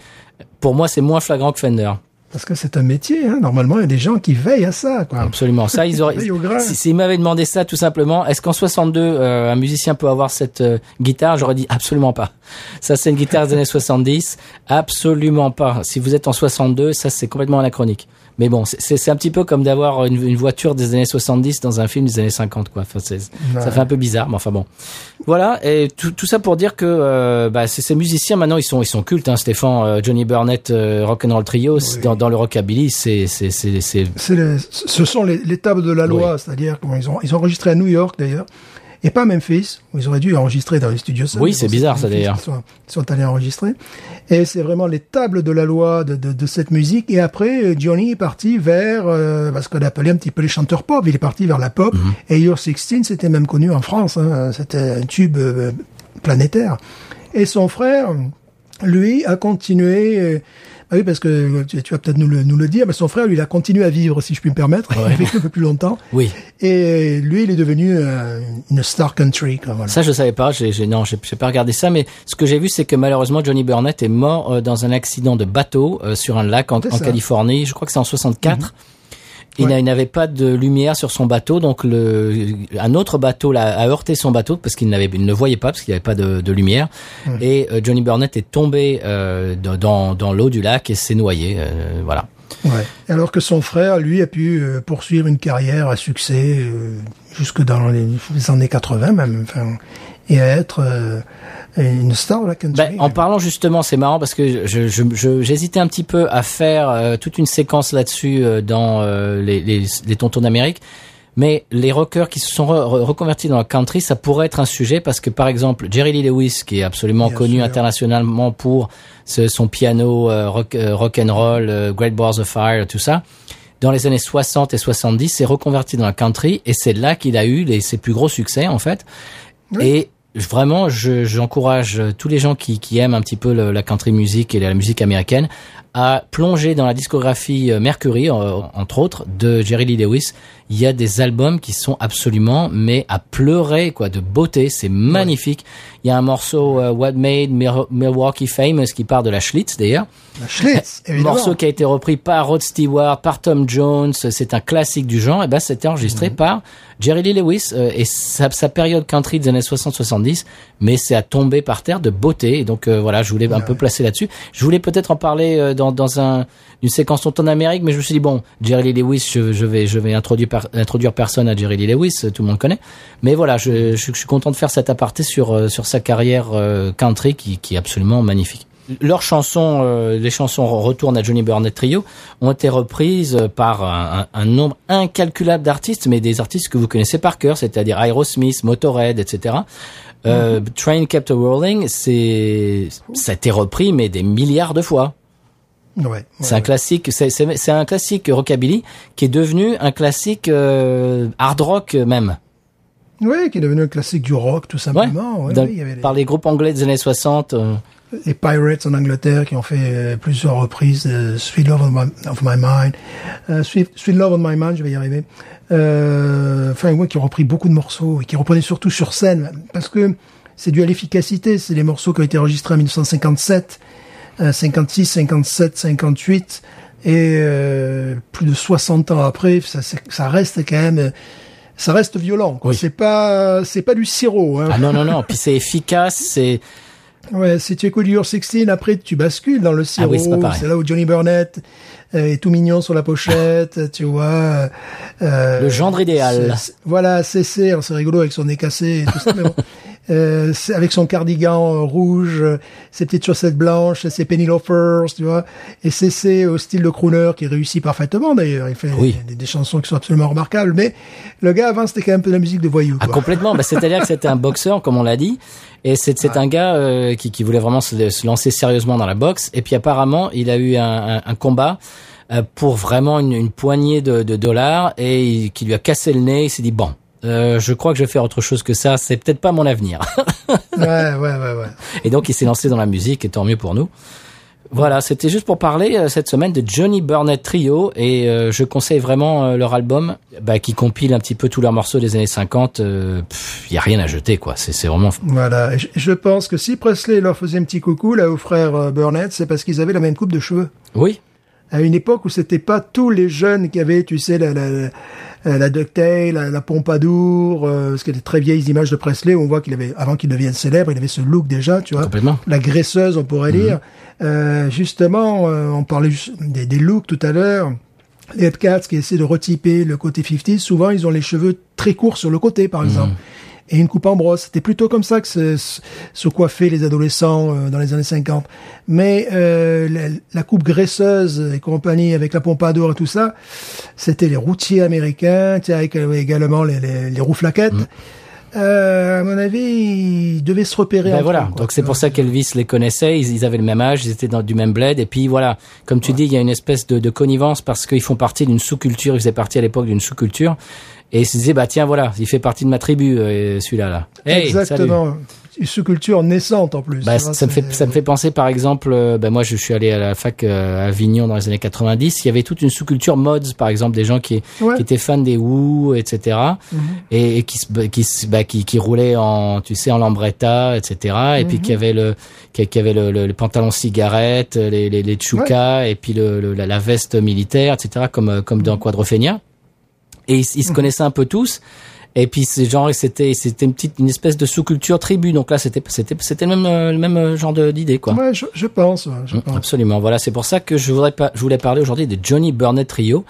pour moi c'est moins flagrant que Fender. Parce que c'est un métier, hein. normalement il y a des gens qui veillent à ça. Quoi. Absolument. Ça, ils [LAUGHS] auraient. Grain. Si, s'ils m'avaient demandé ça, tout simplement, est-ce qu'en 62, euh, un musicien peut avoir cette euh, guitare? J'aurais dit absolument pas. Ça, c'est une guitare des années 70. Absolument pas. Si vous êtes en 62, ça, c'est complètement anachronique. Mais bon, c'est- un petit peu comme d'avoir une, une voiture des années 70 dans un film des années 50, quoi. Enfin, Ça fait un peu bizarre, mais enfin bon. Voilà. Et tout, tout ça pour dire que euh, bah, ces musiciens maintenant, ils sont ils sont cultes. Hein, Stéphane, euh, Johnny Burnett, euh, Rock'n'Roll Trio, dans, dans le rockabilly, c'est c'est c'est c'est C'est le- ce sont les, les tables de la loi, c'est-à-dire qu'ils ont, ils ont enregistré à New York d'ailleurs, et pas à Memphis, où ils auraient dû enregistrer dans les studios. Oui, c'est bizarre, ça, d'ailleurs. Ils sont, allés enregistrer. Et c'est vraiment les tables de la loi de, de, de cette musique. Et après, euh, Johnny est parti vers euh, bah, ce qu'on appelait un petit peu les chanteurs pop. Il est parti vers la pop. Mhm. Et Your 16, c'était même connu en France. Hein. C'était un tube euh, planétaire. Et son frère, lui, a continué... euh, Ah oui, parce que tu, tu vas peut-être nous le, nous le dire, mais son frère, lui, il a continué à vivre, si je puis me permettre. [LAUGHS] Il a vécu un peu plus longtemps. Oui. Et lui, il est devenu euh, une star country. Quoi, voilà. Ça, je savais pas. J'ai, j'ai- non, j'ai, j'ai pas regardé ça. Mais ce que j'ai vu, c'est que malheureusement, Johnny Burnett est mort euh, dans un accident de bateau euh, sur un lac en. Californie. Je crois que c'est en 64. Il, Ouais. n'avait pas de lumière sur son bateau, donc le, un autre bateau l'a, a heurté son bateau parce qu'il n'avait, ne voyait pas parce qu'il n'avait pas de, de lumière. Et euh, Johnny Burnett est tombé euh, dans- dans, dans l'eau du lac et s'est noyé. euh, voilà. Ouais. Alors que son frère, lui, a pu euh, poursuivre une carrière à succès euh, jusque dans les, les années 80 même, enfin, et à être euh, une star de la country. Ben, en parlant justement, c'est marrant parce que je, je, je- j'hésitais un petit peu à faire euh, toute une séquence là-dessus euh, dans les, les, les tontons d'Amérique. Mais les rockers qui se sont re- re- reconvertis dans la country, ça pourrait être un sujet parce que par exemple Jerry Lee Lewis, qui est absolument Bien connu sûr. internationalement pour ce- son piano rock, rock and roll, Great Balls of Fire, tout ça, dans les années 60 et 70, s'est reconverti dans la country et c'est là qu'il a eu les, ses plus gros succès en fait. Et vraiment, je- j'encourage tous les gens qui, qui aiment un petit peu la country music et la musique américaine à plonger dans la discographie euh, Mercury, euh, entre autres, de Jerry Lee Lewis. Il y a des albums qui sont absolument, mais à pleurer, quoi, de beauté. C'est magnifique. Il y a un morceau euh, What Made Mil- Milwaukee Famous qui part de la Schlitz d'ailleurs. La Schlitz, [LAUGHS] évidemment. Morceau qui a été repris par Rod Stewart, par Tom Jones, c'est un classique du genre, et ben c'était enregistré Mhm. par Jerry Lee Lewis euh, et sa, sa période country des années 60-70, mais c'est à tomber par terre de beauté, et donc euh, voilà, je voulais un peu placer là-dessus. Je voulais peut-être en parler euh, dans, dans un, une séquence tonton d'Amérique, mais je me suis dit bon, Jerry Lee Lewis, je, je vais, je vais introduire, par- introduire personne à Jerry Lee Lewis, tout le monde connaît, mais voilà, je, je, je suis content de faire cet aparté sur, euh, sur sa carrière euh, country qui, qui est absolument magnifique leurs chansons, euh, les chansons Retourne à Johnny Burnett Trio, ont été reprises euh, par un, un- nombre incalculable d'artistes, mais des artistes que vous connaissez par cœur, c'est-à-dire Aerosmith, Motorhead, etc. Euh, Train Kept a Rolling, c'est, ça a été repris, mais des milliards de fois. Ouais, ouais, C'est un classique, c'est, un classique rockabilly qui est devenu un classique euh, hard rock même. ouais, qui est devenu un classique du rock, tout simplement. Ouais, Dans- ouais, il y avait les, par les groupes anglais des années 60. euh, les Pirates en Angleterre qui ont fait euh, plusieurs reprises Sweet Love of My, of My Mind, euh, Sweet, Sweet Love on My Mind, je vais y arriver. Euh, enfin, ouais, qui ont repris beaucoup de morceaux et qui reprenaient surtout sur scène, parce que c'est dû à l'efficacité. C'est les morceaux qui ont été enregistrés en 1957, euh, 56, 57, 58, et euh, plus de 60 ans après, ça, c'est- ça reste quand même, ça reste violent. Oui. C'est pas, c'est pas du sirop. Hein. Ah non, non, non. Puis c'est efficace, c'est, [LAUGHS] Ouais, si tu écoutes Your 16, après tu bascules dans le sirop. Ah oui, c'est pareil. là où Johnny Burnett euh, est tout mignon sur la pochette, [LAUGHS] tu vois. euh, Le gendre idéal. c'est- c'est- Voilà, c'est alors c'est rigolo avec son nez cassé et tout ça, mais bon. [LAUGHS] Euh, avec son cardigan euh, rouge, euh, ses petites chaussettes blanches, ses penny loafers, tu vois, et c'est au style de crooner qui réussit parfaitement d'ailleurs. Il fait Oui. des, des chansons qui sont absolument remarquables, mais le gars avant c'était quand même un peu de la musique de voyou. Ah, complètement. Bah, C'est-à-dire que c'était un [LAUGHS] boxeur, comme on l'a dit, et c'est c'est un gars euh, qui, qui voulait vraiment se, se lancer sérieusement dans la boxe. Et puis apparemment, il a eu un, un- un combat euh, pour vraiment une, une poignée de, de dollars et il- qui lui a cassé le nez. Il s'est dit bon. Euh, je crois que je vais faire autre chose que ça. C'est peut-être pas mon avenir. [LAUGHS] ouais, ouais, ouais, ouais. et donc il s'est lancé dans la musique, et tant mieux pour nous. Voilà, c'était juste pour parler euh, cette semaine de Johnny Burnett Trio et euh, je conseille vraiment euh, leur album bah, qui compile un petit peu tous leurs morceaux des années 50. Il y a rien à jeter quoi. C'est vraiment Voilà, je, je pense que si Presley leur faisait un petit coucou là aux frères euh, Burnett, c'est parce qu'ils avaient la même coupe de cheveux. oui. À une époque où c'était pas tous les jeunes qui avaient, tu sais, la, la, la, la ducktail, la, la pompadour, euh, parce qu'il y a des très vieilles images de Presley où on voit qu'il avait, avant qu'il devienne célèbre, il avait ce look déjà, tu vois. Complètement. La graisseuse, on pourrait dire. Euh, justement, euh, on parlait des, des looks tout à l'heure. Les Hepcats qui essaient de retyper le côté 50, souvent ils ont les cheveux très courts sur le côté, par exemple. Et une coupe en brosse. C'était plutôt comme ça que se, se- coiffaient les adolescents euh, dans les années 50. Mais euh, la, la coupe graisseuse et compagnie avec la pompadour et tout ça, c'était les routiers américains, avec euh, également les, les, les rouflaquettes. Euh, à mon avis, ils devaient se repérer. Ben voilà, eux, donc c'est pour ça qu'Elvis les connaissait, ils, ils avaient le même âge, ils étaient dans du même bled, et puis voilà, comme tu dis, il y a une espèce de, de connivence parce qu'ils font partie d'une sous-culture, ils faisaient partie à l'époque d'une sous-culture, Et il se disait, bah tiens, voilà, il fait partie de ma tribu, euh, celui-là. Là. Hey, salut. Exactement. Une sous-culture naissante en plus. Bah, ça me fait ça me fait penser par exemple euh, bah, moi je suis allé à la fac euh, à Avignon dans les années 90 il y avait toute une sous-culture mods par exemple des gens qui, Ouais. qui étaient fans des Who etc et, et qui qui, se- bah, qui qui roulaient en tu sais en lambretta etc et puis qui avaient le qui, qui avaient le, le, le pantalon cigarette les les, les tchoukas et puis le, le- la, la veste militaire etc comme euh, comme dans Quadrophenia et ils, ils se connaissaient un peu tous et puis c'est genre c'était c'était une petite une espèce de sous-culture tribu donc là c'était c'était c'était le même euh, le même euh, genre d'idée quoi Ouais, je, je pense. je Mm, pense. Absolument. Voilà, c'est pour ça que je voudrais pas, je voulais parler aujourd'hui des Johnny Burnett Trio.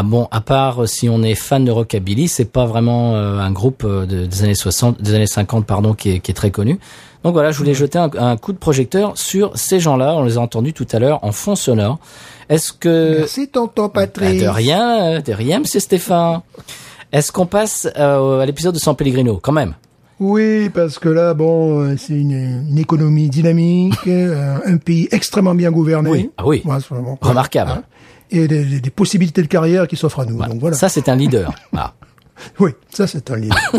Ah bon, à part euh, si on est fan de rockabilly, c'est pas vraiment euh, un groupe euh, de- des années 60, des années 50 pardon, qui est, qui est très connu. Donc voilà, je voulais jeter un, un coup de projecteur sur ces gens-là. On les a entendus tout à l'heure en fond sonore. Est-ce que Merci, tonton bah, Patrick. de rien, de rien, Monsieur Stéphane. Est-ce qu'on passe euh, à l'épisode de San Pellegrino quand même? Oui, parce que là, bon, c'est une, une économie dynamique, [LAUGHS] un pays extrêmement bien gouverné. Oui, ah oui. Ouais, Remarquable. Hein. Et des, des- des possibilités de carrière qui s'offrent à nous. Donc voilà. Ça, c'est un leader. [LAUGHS] Ah. Oui, ça c'est un livre. [LAUGHS]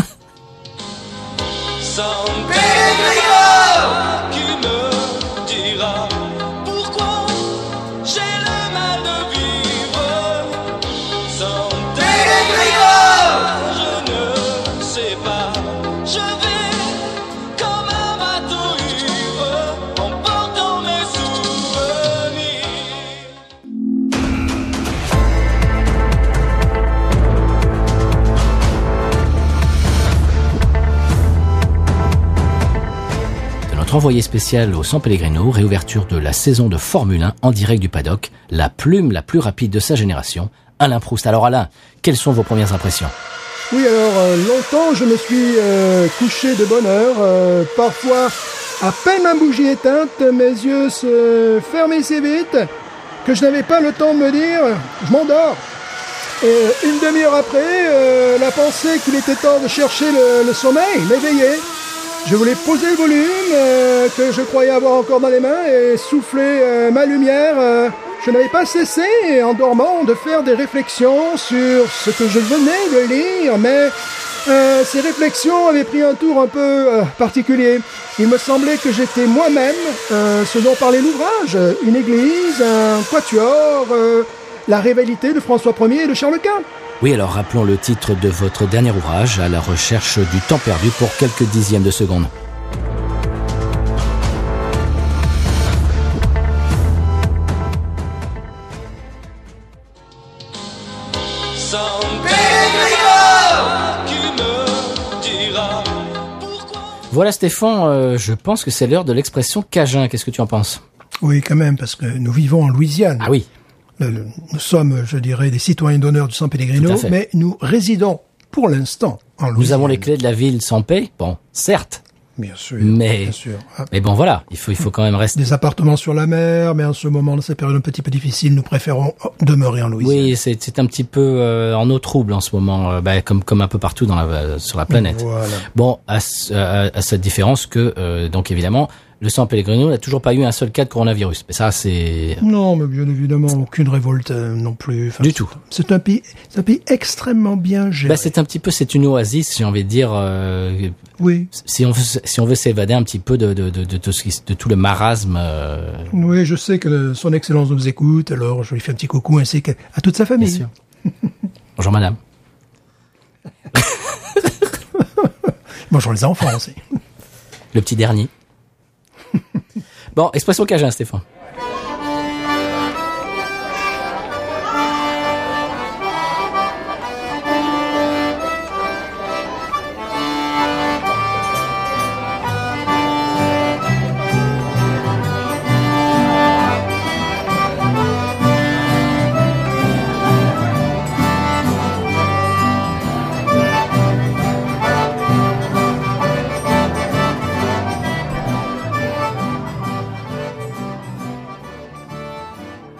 notre envoyé spécial au San Pellegrino, réouverture de la saison de Formule 1 en direct du paddock, la plume la plus rapide de sa génération, Alain Proust. Alors Alain, quelles sont vos premières impressions? Oui, alors euh, longtemps je me suis euh, couché de bonne heure. euh, parfois, à peine ma bougie éteinte, mes yeux se fermaient si vite que je n'avais pas le temps de me dire je m'endors. Et une demi-heure après, la pensée qu'il était temps de chercher le, le sommeil m'éveillait. Je voulais poser le volume euh, que je croyais avoir encore dans les mains et souffler euh, ma lumière. euh, je n'avais pas cessé, en dormant, de faire des réflexions sur ce que je venais de lire, mais ces réflexions avaient pris un tour un peu particulier. Il me semblait que j'étais moi-même ce dont parlait l'ouvrage, une église, un quatuor, la rivalité de François Ier et de Charles Quint. Oui, alors rappelons le titre de votre dernier ouvrage, À la recherche du temps perdu pour quelques dixièmes de seconde. Voilà Stéphane, euh, je pense que c'est l'heure de l'expression cajun. Qu'est-ce que tu en penses? Oui, quand même, parce que nous vivons en Louisiane. Ah oui, nous sommes, je dirais, des citoyens d'honneur du San Pellegrino, mais nous résidons pour l'instant en Louisiane. nous avons les clés de la ville sans paix. Bon, certes, Bien sûr. Mais- Bien sûr. Ah, mais bon voilà, il faut, il faut quand même rester. Des appartements sur la mer, mais en ce moment, dans cette période un petit peu difficile, nous préférons oh, demeurer en Louisiane. Oui, c'est c'est un petit peu euh, en eau trouble en ce moment, euh, bah, comme comme un peu partout dans la, sur la planète. Voilà. Bon, à, à, à cette différence que euh, donc évidemment, le San Pellegrino n'a toujours pas eu un seul cas de coronavirus. Mais ça, c'est Non, mais bien évidemment, aucune révolte euh, non plus. Enfin, Du tout. C'est un pays, un pays extrêmement bien géré. bah, c'est un petit peu, c'est une oasis, j'ai envie de dire. euh, oui, si on veut, si on veut s'évader un petit peu de de de, de, tout ce qui- de tout le marasme. euh, oui, je sais que Son Excellence nous écoute, alors je lui fais un petit coucou ainsi qu'à toute sa famille. bien sûr. Bonjour madame. [LAUGHS] Bonjour les enfants aussi. Le petit dernier. Bon, expression cajun, Stéphane.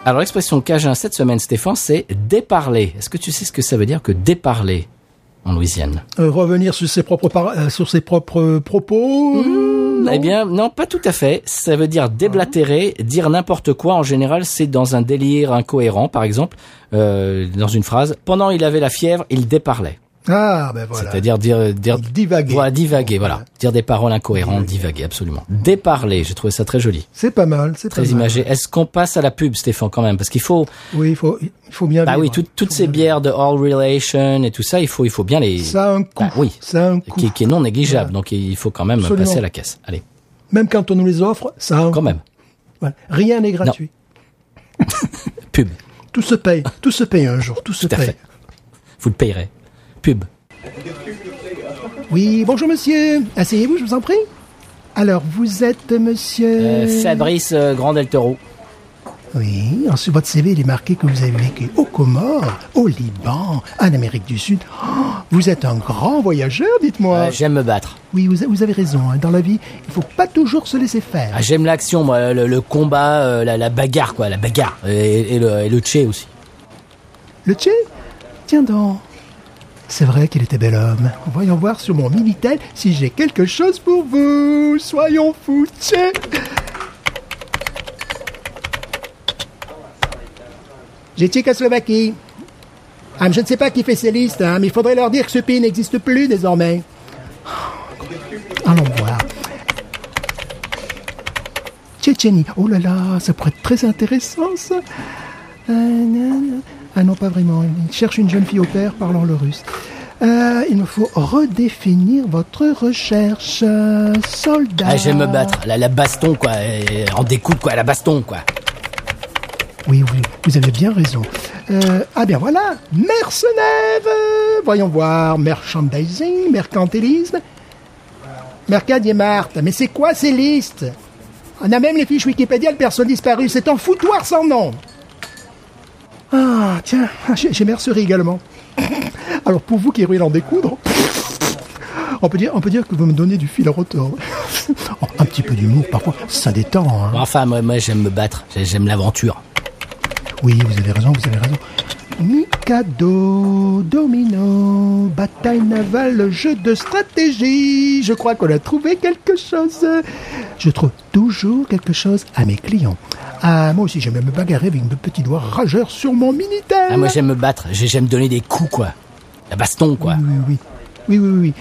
Alors l'expression cajun cette semaine, Stéphane, c'est déparler. Est-ce que tu sais ce que ça veut dire que déparler en Louisiane? Euh, revenir sur ses propres euh, sur ses propres propos. euh, non? Eh bien, non, pas tout à fait. Ça veut dire déblatérer, dire n'importe quoi. En général, c'est dans un délire incohérent, par exemple, euh, dans une phrase. Pendant il avait la fièvre, il déparlait. Ah, ben voilà. C'est-à-dire dire, dire, Divaguer. Voilà, divaguer, voilà. Dire des paroles incohérentes, divaguer, absolument. Déparler, j'ai trouvé ça très joli. C'est pas mal, c'est pas Très mal. imagé. Est-ce qu'on passe à la pub, Stéphane, quand même? Parce qu'il faut, Oui, il faut, il faut bien bah vivre. oui, tout- toutes ces bières de All Relation et tout ça, il faut, il faut bien les, Ça a un coût. Bah oui. Ça a un coût. qui, qui est non négligeable. Donc, il faut quand même Absolument. passer à la caisse. Allez. Même quand on nous les offre, ça a un Quand coût. même. Voilà. Rien n'est gratuit. [LAUGHS] Pub. Tout se paye. Tout se paye un jour. Tout se Tout paye. fait. Vous le payerez. Pub. Oui, bonjour monsieur. Asseyez-vous, je vous en prie. Alors, vous êtes monsieur... Euh, Fabrice euh, Grand Del Toro. Oui, sur votre CV, il est marqué que vous avez vécu aux Comores, au Liban, en Amérique du Sud. Oh, vous êtes un grand voyageur, dites-moi. Euh, j'aime me battre. Oui, vous, avez raison. hein. Dans la vie, il faut pas toujours se laisser faire. Ah, j'aime l'action, moi, le, le combat, euh, la, la bagarre, quoi, la bagarre. Et, et le, et le tché aussi. Le Tché? Tiens donc. C'est vrai qu'il était bel homme. Voyons voir sur mon Minitel si j'ai quelque chose pour vous. Soyons fous. J'ai Tchécoslovaquie. Ah, je ne sais pas qui fait ces listes, hein, mais il faudrait leur dire que ce pays n'existe plus désormais. Allons voir. Tchétchénie. Oh là là, ça pourrait être très intéressant, ça. Euh, Ah non, pas vraiment. Il cherche une jeune fille au père parlant le russe. Euh, il me faut redéfinir votre recherche. Euh, Soldat. Ah, j'aime me battre. La, la baston, quoi. et en découpe, quoi, la baston, quoi. Oui, oui, vous avez bien raison. Euh, ah bien voilà, mercenaire. euh, voyons voir, merchandising, mercantilisme. Mercadier Marthe, mais c'est quoi ces listes? On a même les fiches Wikipédia de personnes disparues, c'est un foutoir sans nom. Ah, tiens, [LAUGHS] j'ai mercerie également. Alors pour vous qui roulez en découdre, on peut, dire, on peut dire que vous me donnez du fil à retordre. [LAUGHS] Oh, Un petit peu d'humour, parfois, ça détend. Hein. Enfin, moi, moi j'aime me battre. J'ai- J'aime l'aventure. Oui, vous avez raison, vous avez raison. Mikado, domino, bataille navale, jeu de stratégie. Je crois qu'on a trouvé quelque chose. Je trouve toujours quelque chose à mes clients. Ah, moi aussi, j'aime me bagarrer avec mes petits doigts rageurs sur mon Minitel. Ah, moi, j'aime me battre. J'ai- J'aime donner des coups, quoi. La baston, quoi. Oui, oui, oui. Oui, oui, oui.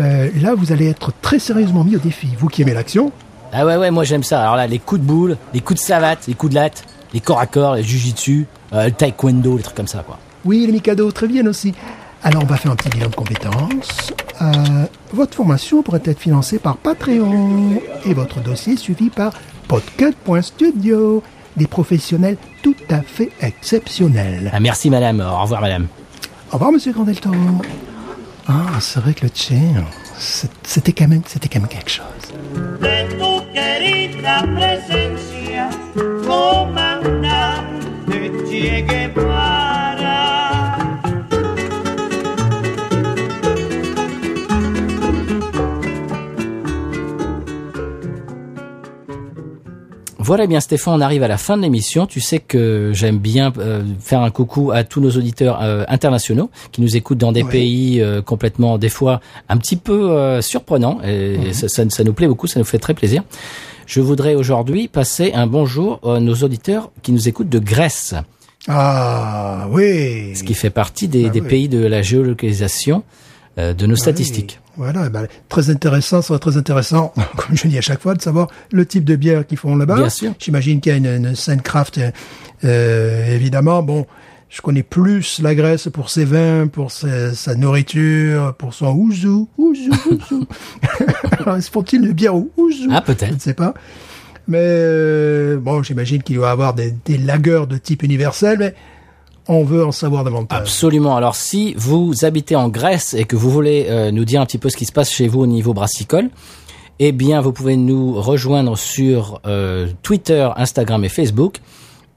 Euh, là, vous allez être très sérieusement mis au défi. Vous qui aimez l'action, Ah ouais, ouais, moi, j'aime ça. Alors là, les coups de boule, les coups de savate, les coups de latte, les corps à corps, les jujitsu, euh, le taekwondo, les trucs comme ça, quoi. Oui, les Mikado, très bien aussi. Alors, on va faire un petit bilan de compétences. Euh, votre formation pourrait être financée par Patreon et votre dossier suivi par podcut.studio. Des professionnels tout à fait exceptionnels. Ah, merci, madame. Au revoir, madame. Au revoir, monsieur Grandel Toro. Ah, c'est vrai que le Tché, c'est- c'était quand même, c'était quand même quelque chose. de tu querida presencia, comandante Che Guevara. Voilà, eh bien Stéphane, on arrive à la fin de l'émission. Tu sais que j'aime bien euh, faire un coucou à tous nos auditeurs euh, internationaux qui nous écoutent dans des pays euh, complètement, des fois, un petit peu surprenants. Et ça, ça- ça nous plaît beaucoup, ça nous fait très plaisir. Je voudrais aujourd'hui passer un bonjour à nos auditeurs qui nous écoutent de Grèce, Ah, oui. ce qui fait partie des, Ah des oui. pays de la géolocalisation euh, de nos statistiques. Oui. Voilà, ben, très intéressant, ça va très intéressant, [LAUGHS] comme je dis à chaque fois, de savoir le type de bière qu'ils font là-bas. Bien sûr. J'imagine qu'il y a une, une scène craft, euh, euh, évidemment. Bon, je connais plus la Grèce pour ses vins, pour sa, sa nourriture, pour son ouzou, ouzou, ouzou. Alors, [LAUGHS] [LAUGHS] se font-ils une bière au ouzou Ah, Je peut-être. ne sais pas. Mais euh, bon, j'imagine qu'il doit y avoir des, des lagueurs de type universel, mais on veut en savoir davantage. Absolument. Alors, si vous habitez en Grèce et que vous voulez euh, nous dire un petit peu ce qui se passe chez vous au niveau brassicole, eh bien, vous pouvez nous rejoindre sur euh, Twitter, Instagram et Facebook.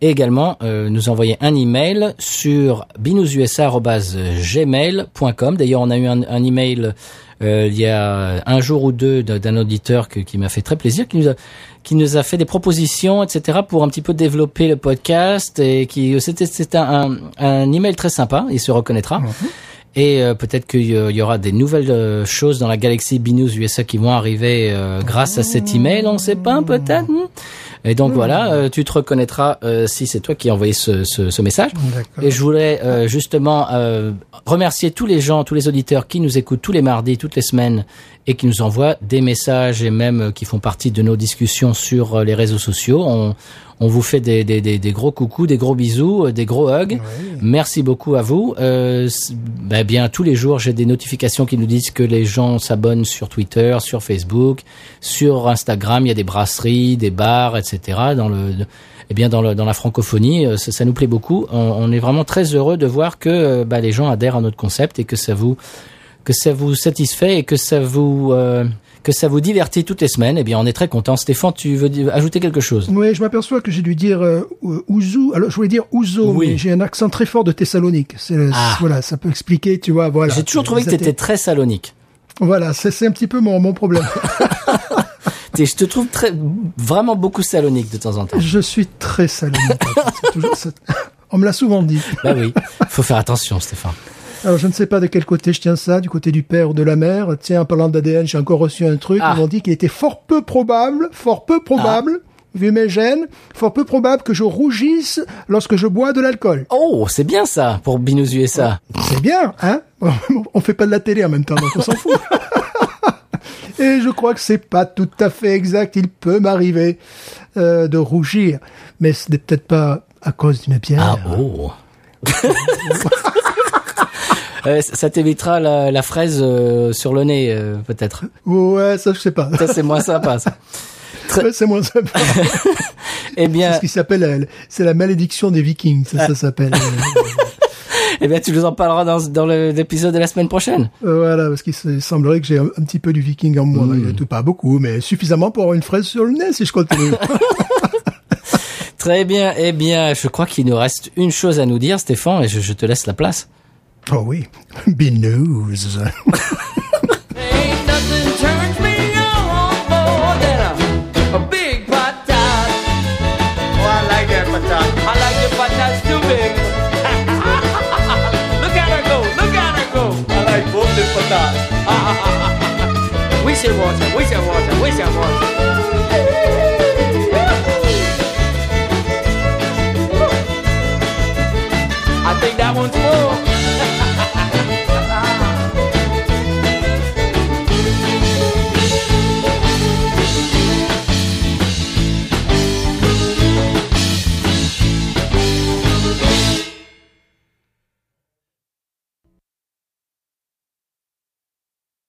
Et également, euh, nous envoyer un email sur binoususa.gmail.com. D'ailleurs, on a eu un, un email euh, il y a un jour ou deux d'un auditeur que- qui m'a fait très plaisir, qui nous a qui nous a fait des propositions, etc., pour un petit peu développer le podcast et qui c'était c'était un, un, un email très sympa. Il se reconnaîtra. Et euh, peut-être qu'il y y aura des nouvelles euh, choses dans la galaxie Binous USA qui vont arriver euh, grâce à cet email. On ne sait pas, peut-être. hmm. Et donc voilà, euh, tu te reconnaîtras euh, si c'est toi qui as envoyé ce, ce, ce message. Et je voulais euh, justement euh, remercier tous les gens, tous les auditeurs qui nous écoutent tous les mardis, toutes les semaines et qui nous envoient des messages et même qui font partie de nos discussions sur les réseaux sociaux. On, on vous fait des, des, des, des gros coucous, des gros bisous, des gros hugs. Merci beaucoup à vous. Euh, ben bien, tous les jours, j'ai des notifications qui nous disent que les gens s'abonnent sur Twitter, sur Facebook, sur Instagram. Il y a des brasseries, des bars, etc. Dans le eh bien dans, le, dans la francophonie, euh, ça, ça nous plaît beaucoup. On, on est vraiment très heureux de voir que euh, bah, les gens adhèrent à notre concept et que ça vous que ça vous satisfait et que ça vous euh, que ça vous divertit toutes les semaines. Eh bien, on est très content. Stéphane, tu veux ajouter quelque chose? Oui, je m'aperçois que j'ai dû dire euh, Ouzou. Alors, je voulais dire Ouzo, Oui. mais j'ai un accent très fort de Thessalonique. Ah. Voilà, ça peut expliquer, tu vois, voilà. J'ai toujours trouvé que tu étais très salonique. Voilà, c'est, c'est un petit peu mon, mon problème. [LAUGHS] Je te trouve très vraiment beaucoup salonique de temps en temps. je suis très salonique. toujours ça. [LAUGHS] On me l'a souvent dit. Bah oui, faut faire attention, Stéphane. Alors, je ne sais pas de quel côté je tiens ça, du côté du père ou de la mère. Tiens, en parlant d'ADN, j'ai encore reçu un truc. Ah. Ils m'ont dit qu'il était fort peu probable, fort peu probable, vu mes gènes, fort peu probable que je rougisse lorsque je bois de l'alcool. Oh, c'est bien ça pour Binous USA. C'est bien, hein? [LAUGHS] On fait pas de la télé en même temps, donc on s'en fout. [LAUGHS] [LAUGHS] Et je crois que c'est pas tout à fait exact. Il peut m'arriver euh, de rougir, mais ce n'est peut-être pas à cause d'une bière. Ah oh. [LAUGHS] Euh, ça t'évitera la, la fraise euh, sur le nez, euh, peut-être. Ouais, ça je sais pas. Ça, c'est moins sympa, ça. Ouais, c'est moins sympa. [LAUGHS] Eh C'est bien, ce qui s'appelle, c'est la malédiction des Vikings. Ça, ça s'appelle. [LAUGHS] eh bien, tu nous en parleras dans, dans l'épisode de la semaine prochaine. euh, voilà, parce qu'il se- semblerait que j'ai un, un petit peu du Viking en moi. Tout Pas beaucoup, mais suffisamment pour avoir une fraise sur le nez si je continue. [LAUGHS] Très bien. Eh bien, je crois qu'il nous reste une chose à nous dire, Stéphane, et je, je te laisse la place. oh oui, binous. Ain't [LAUGHS] 险花钱，危险花钱，危险花钱。I think that one's more.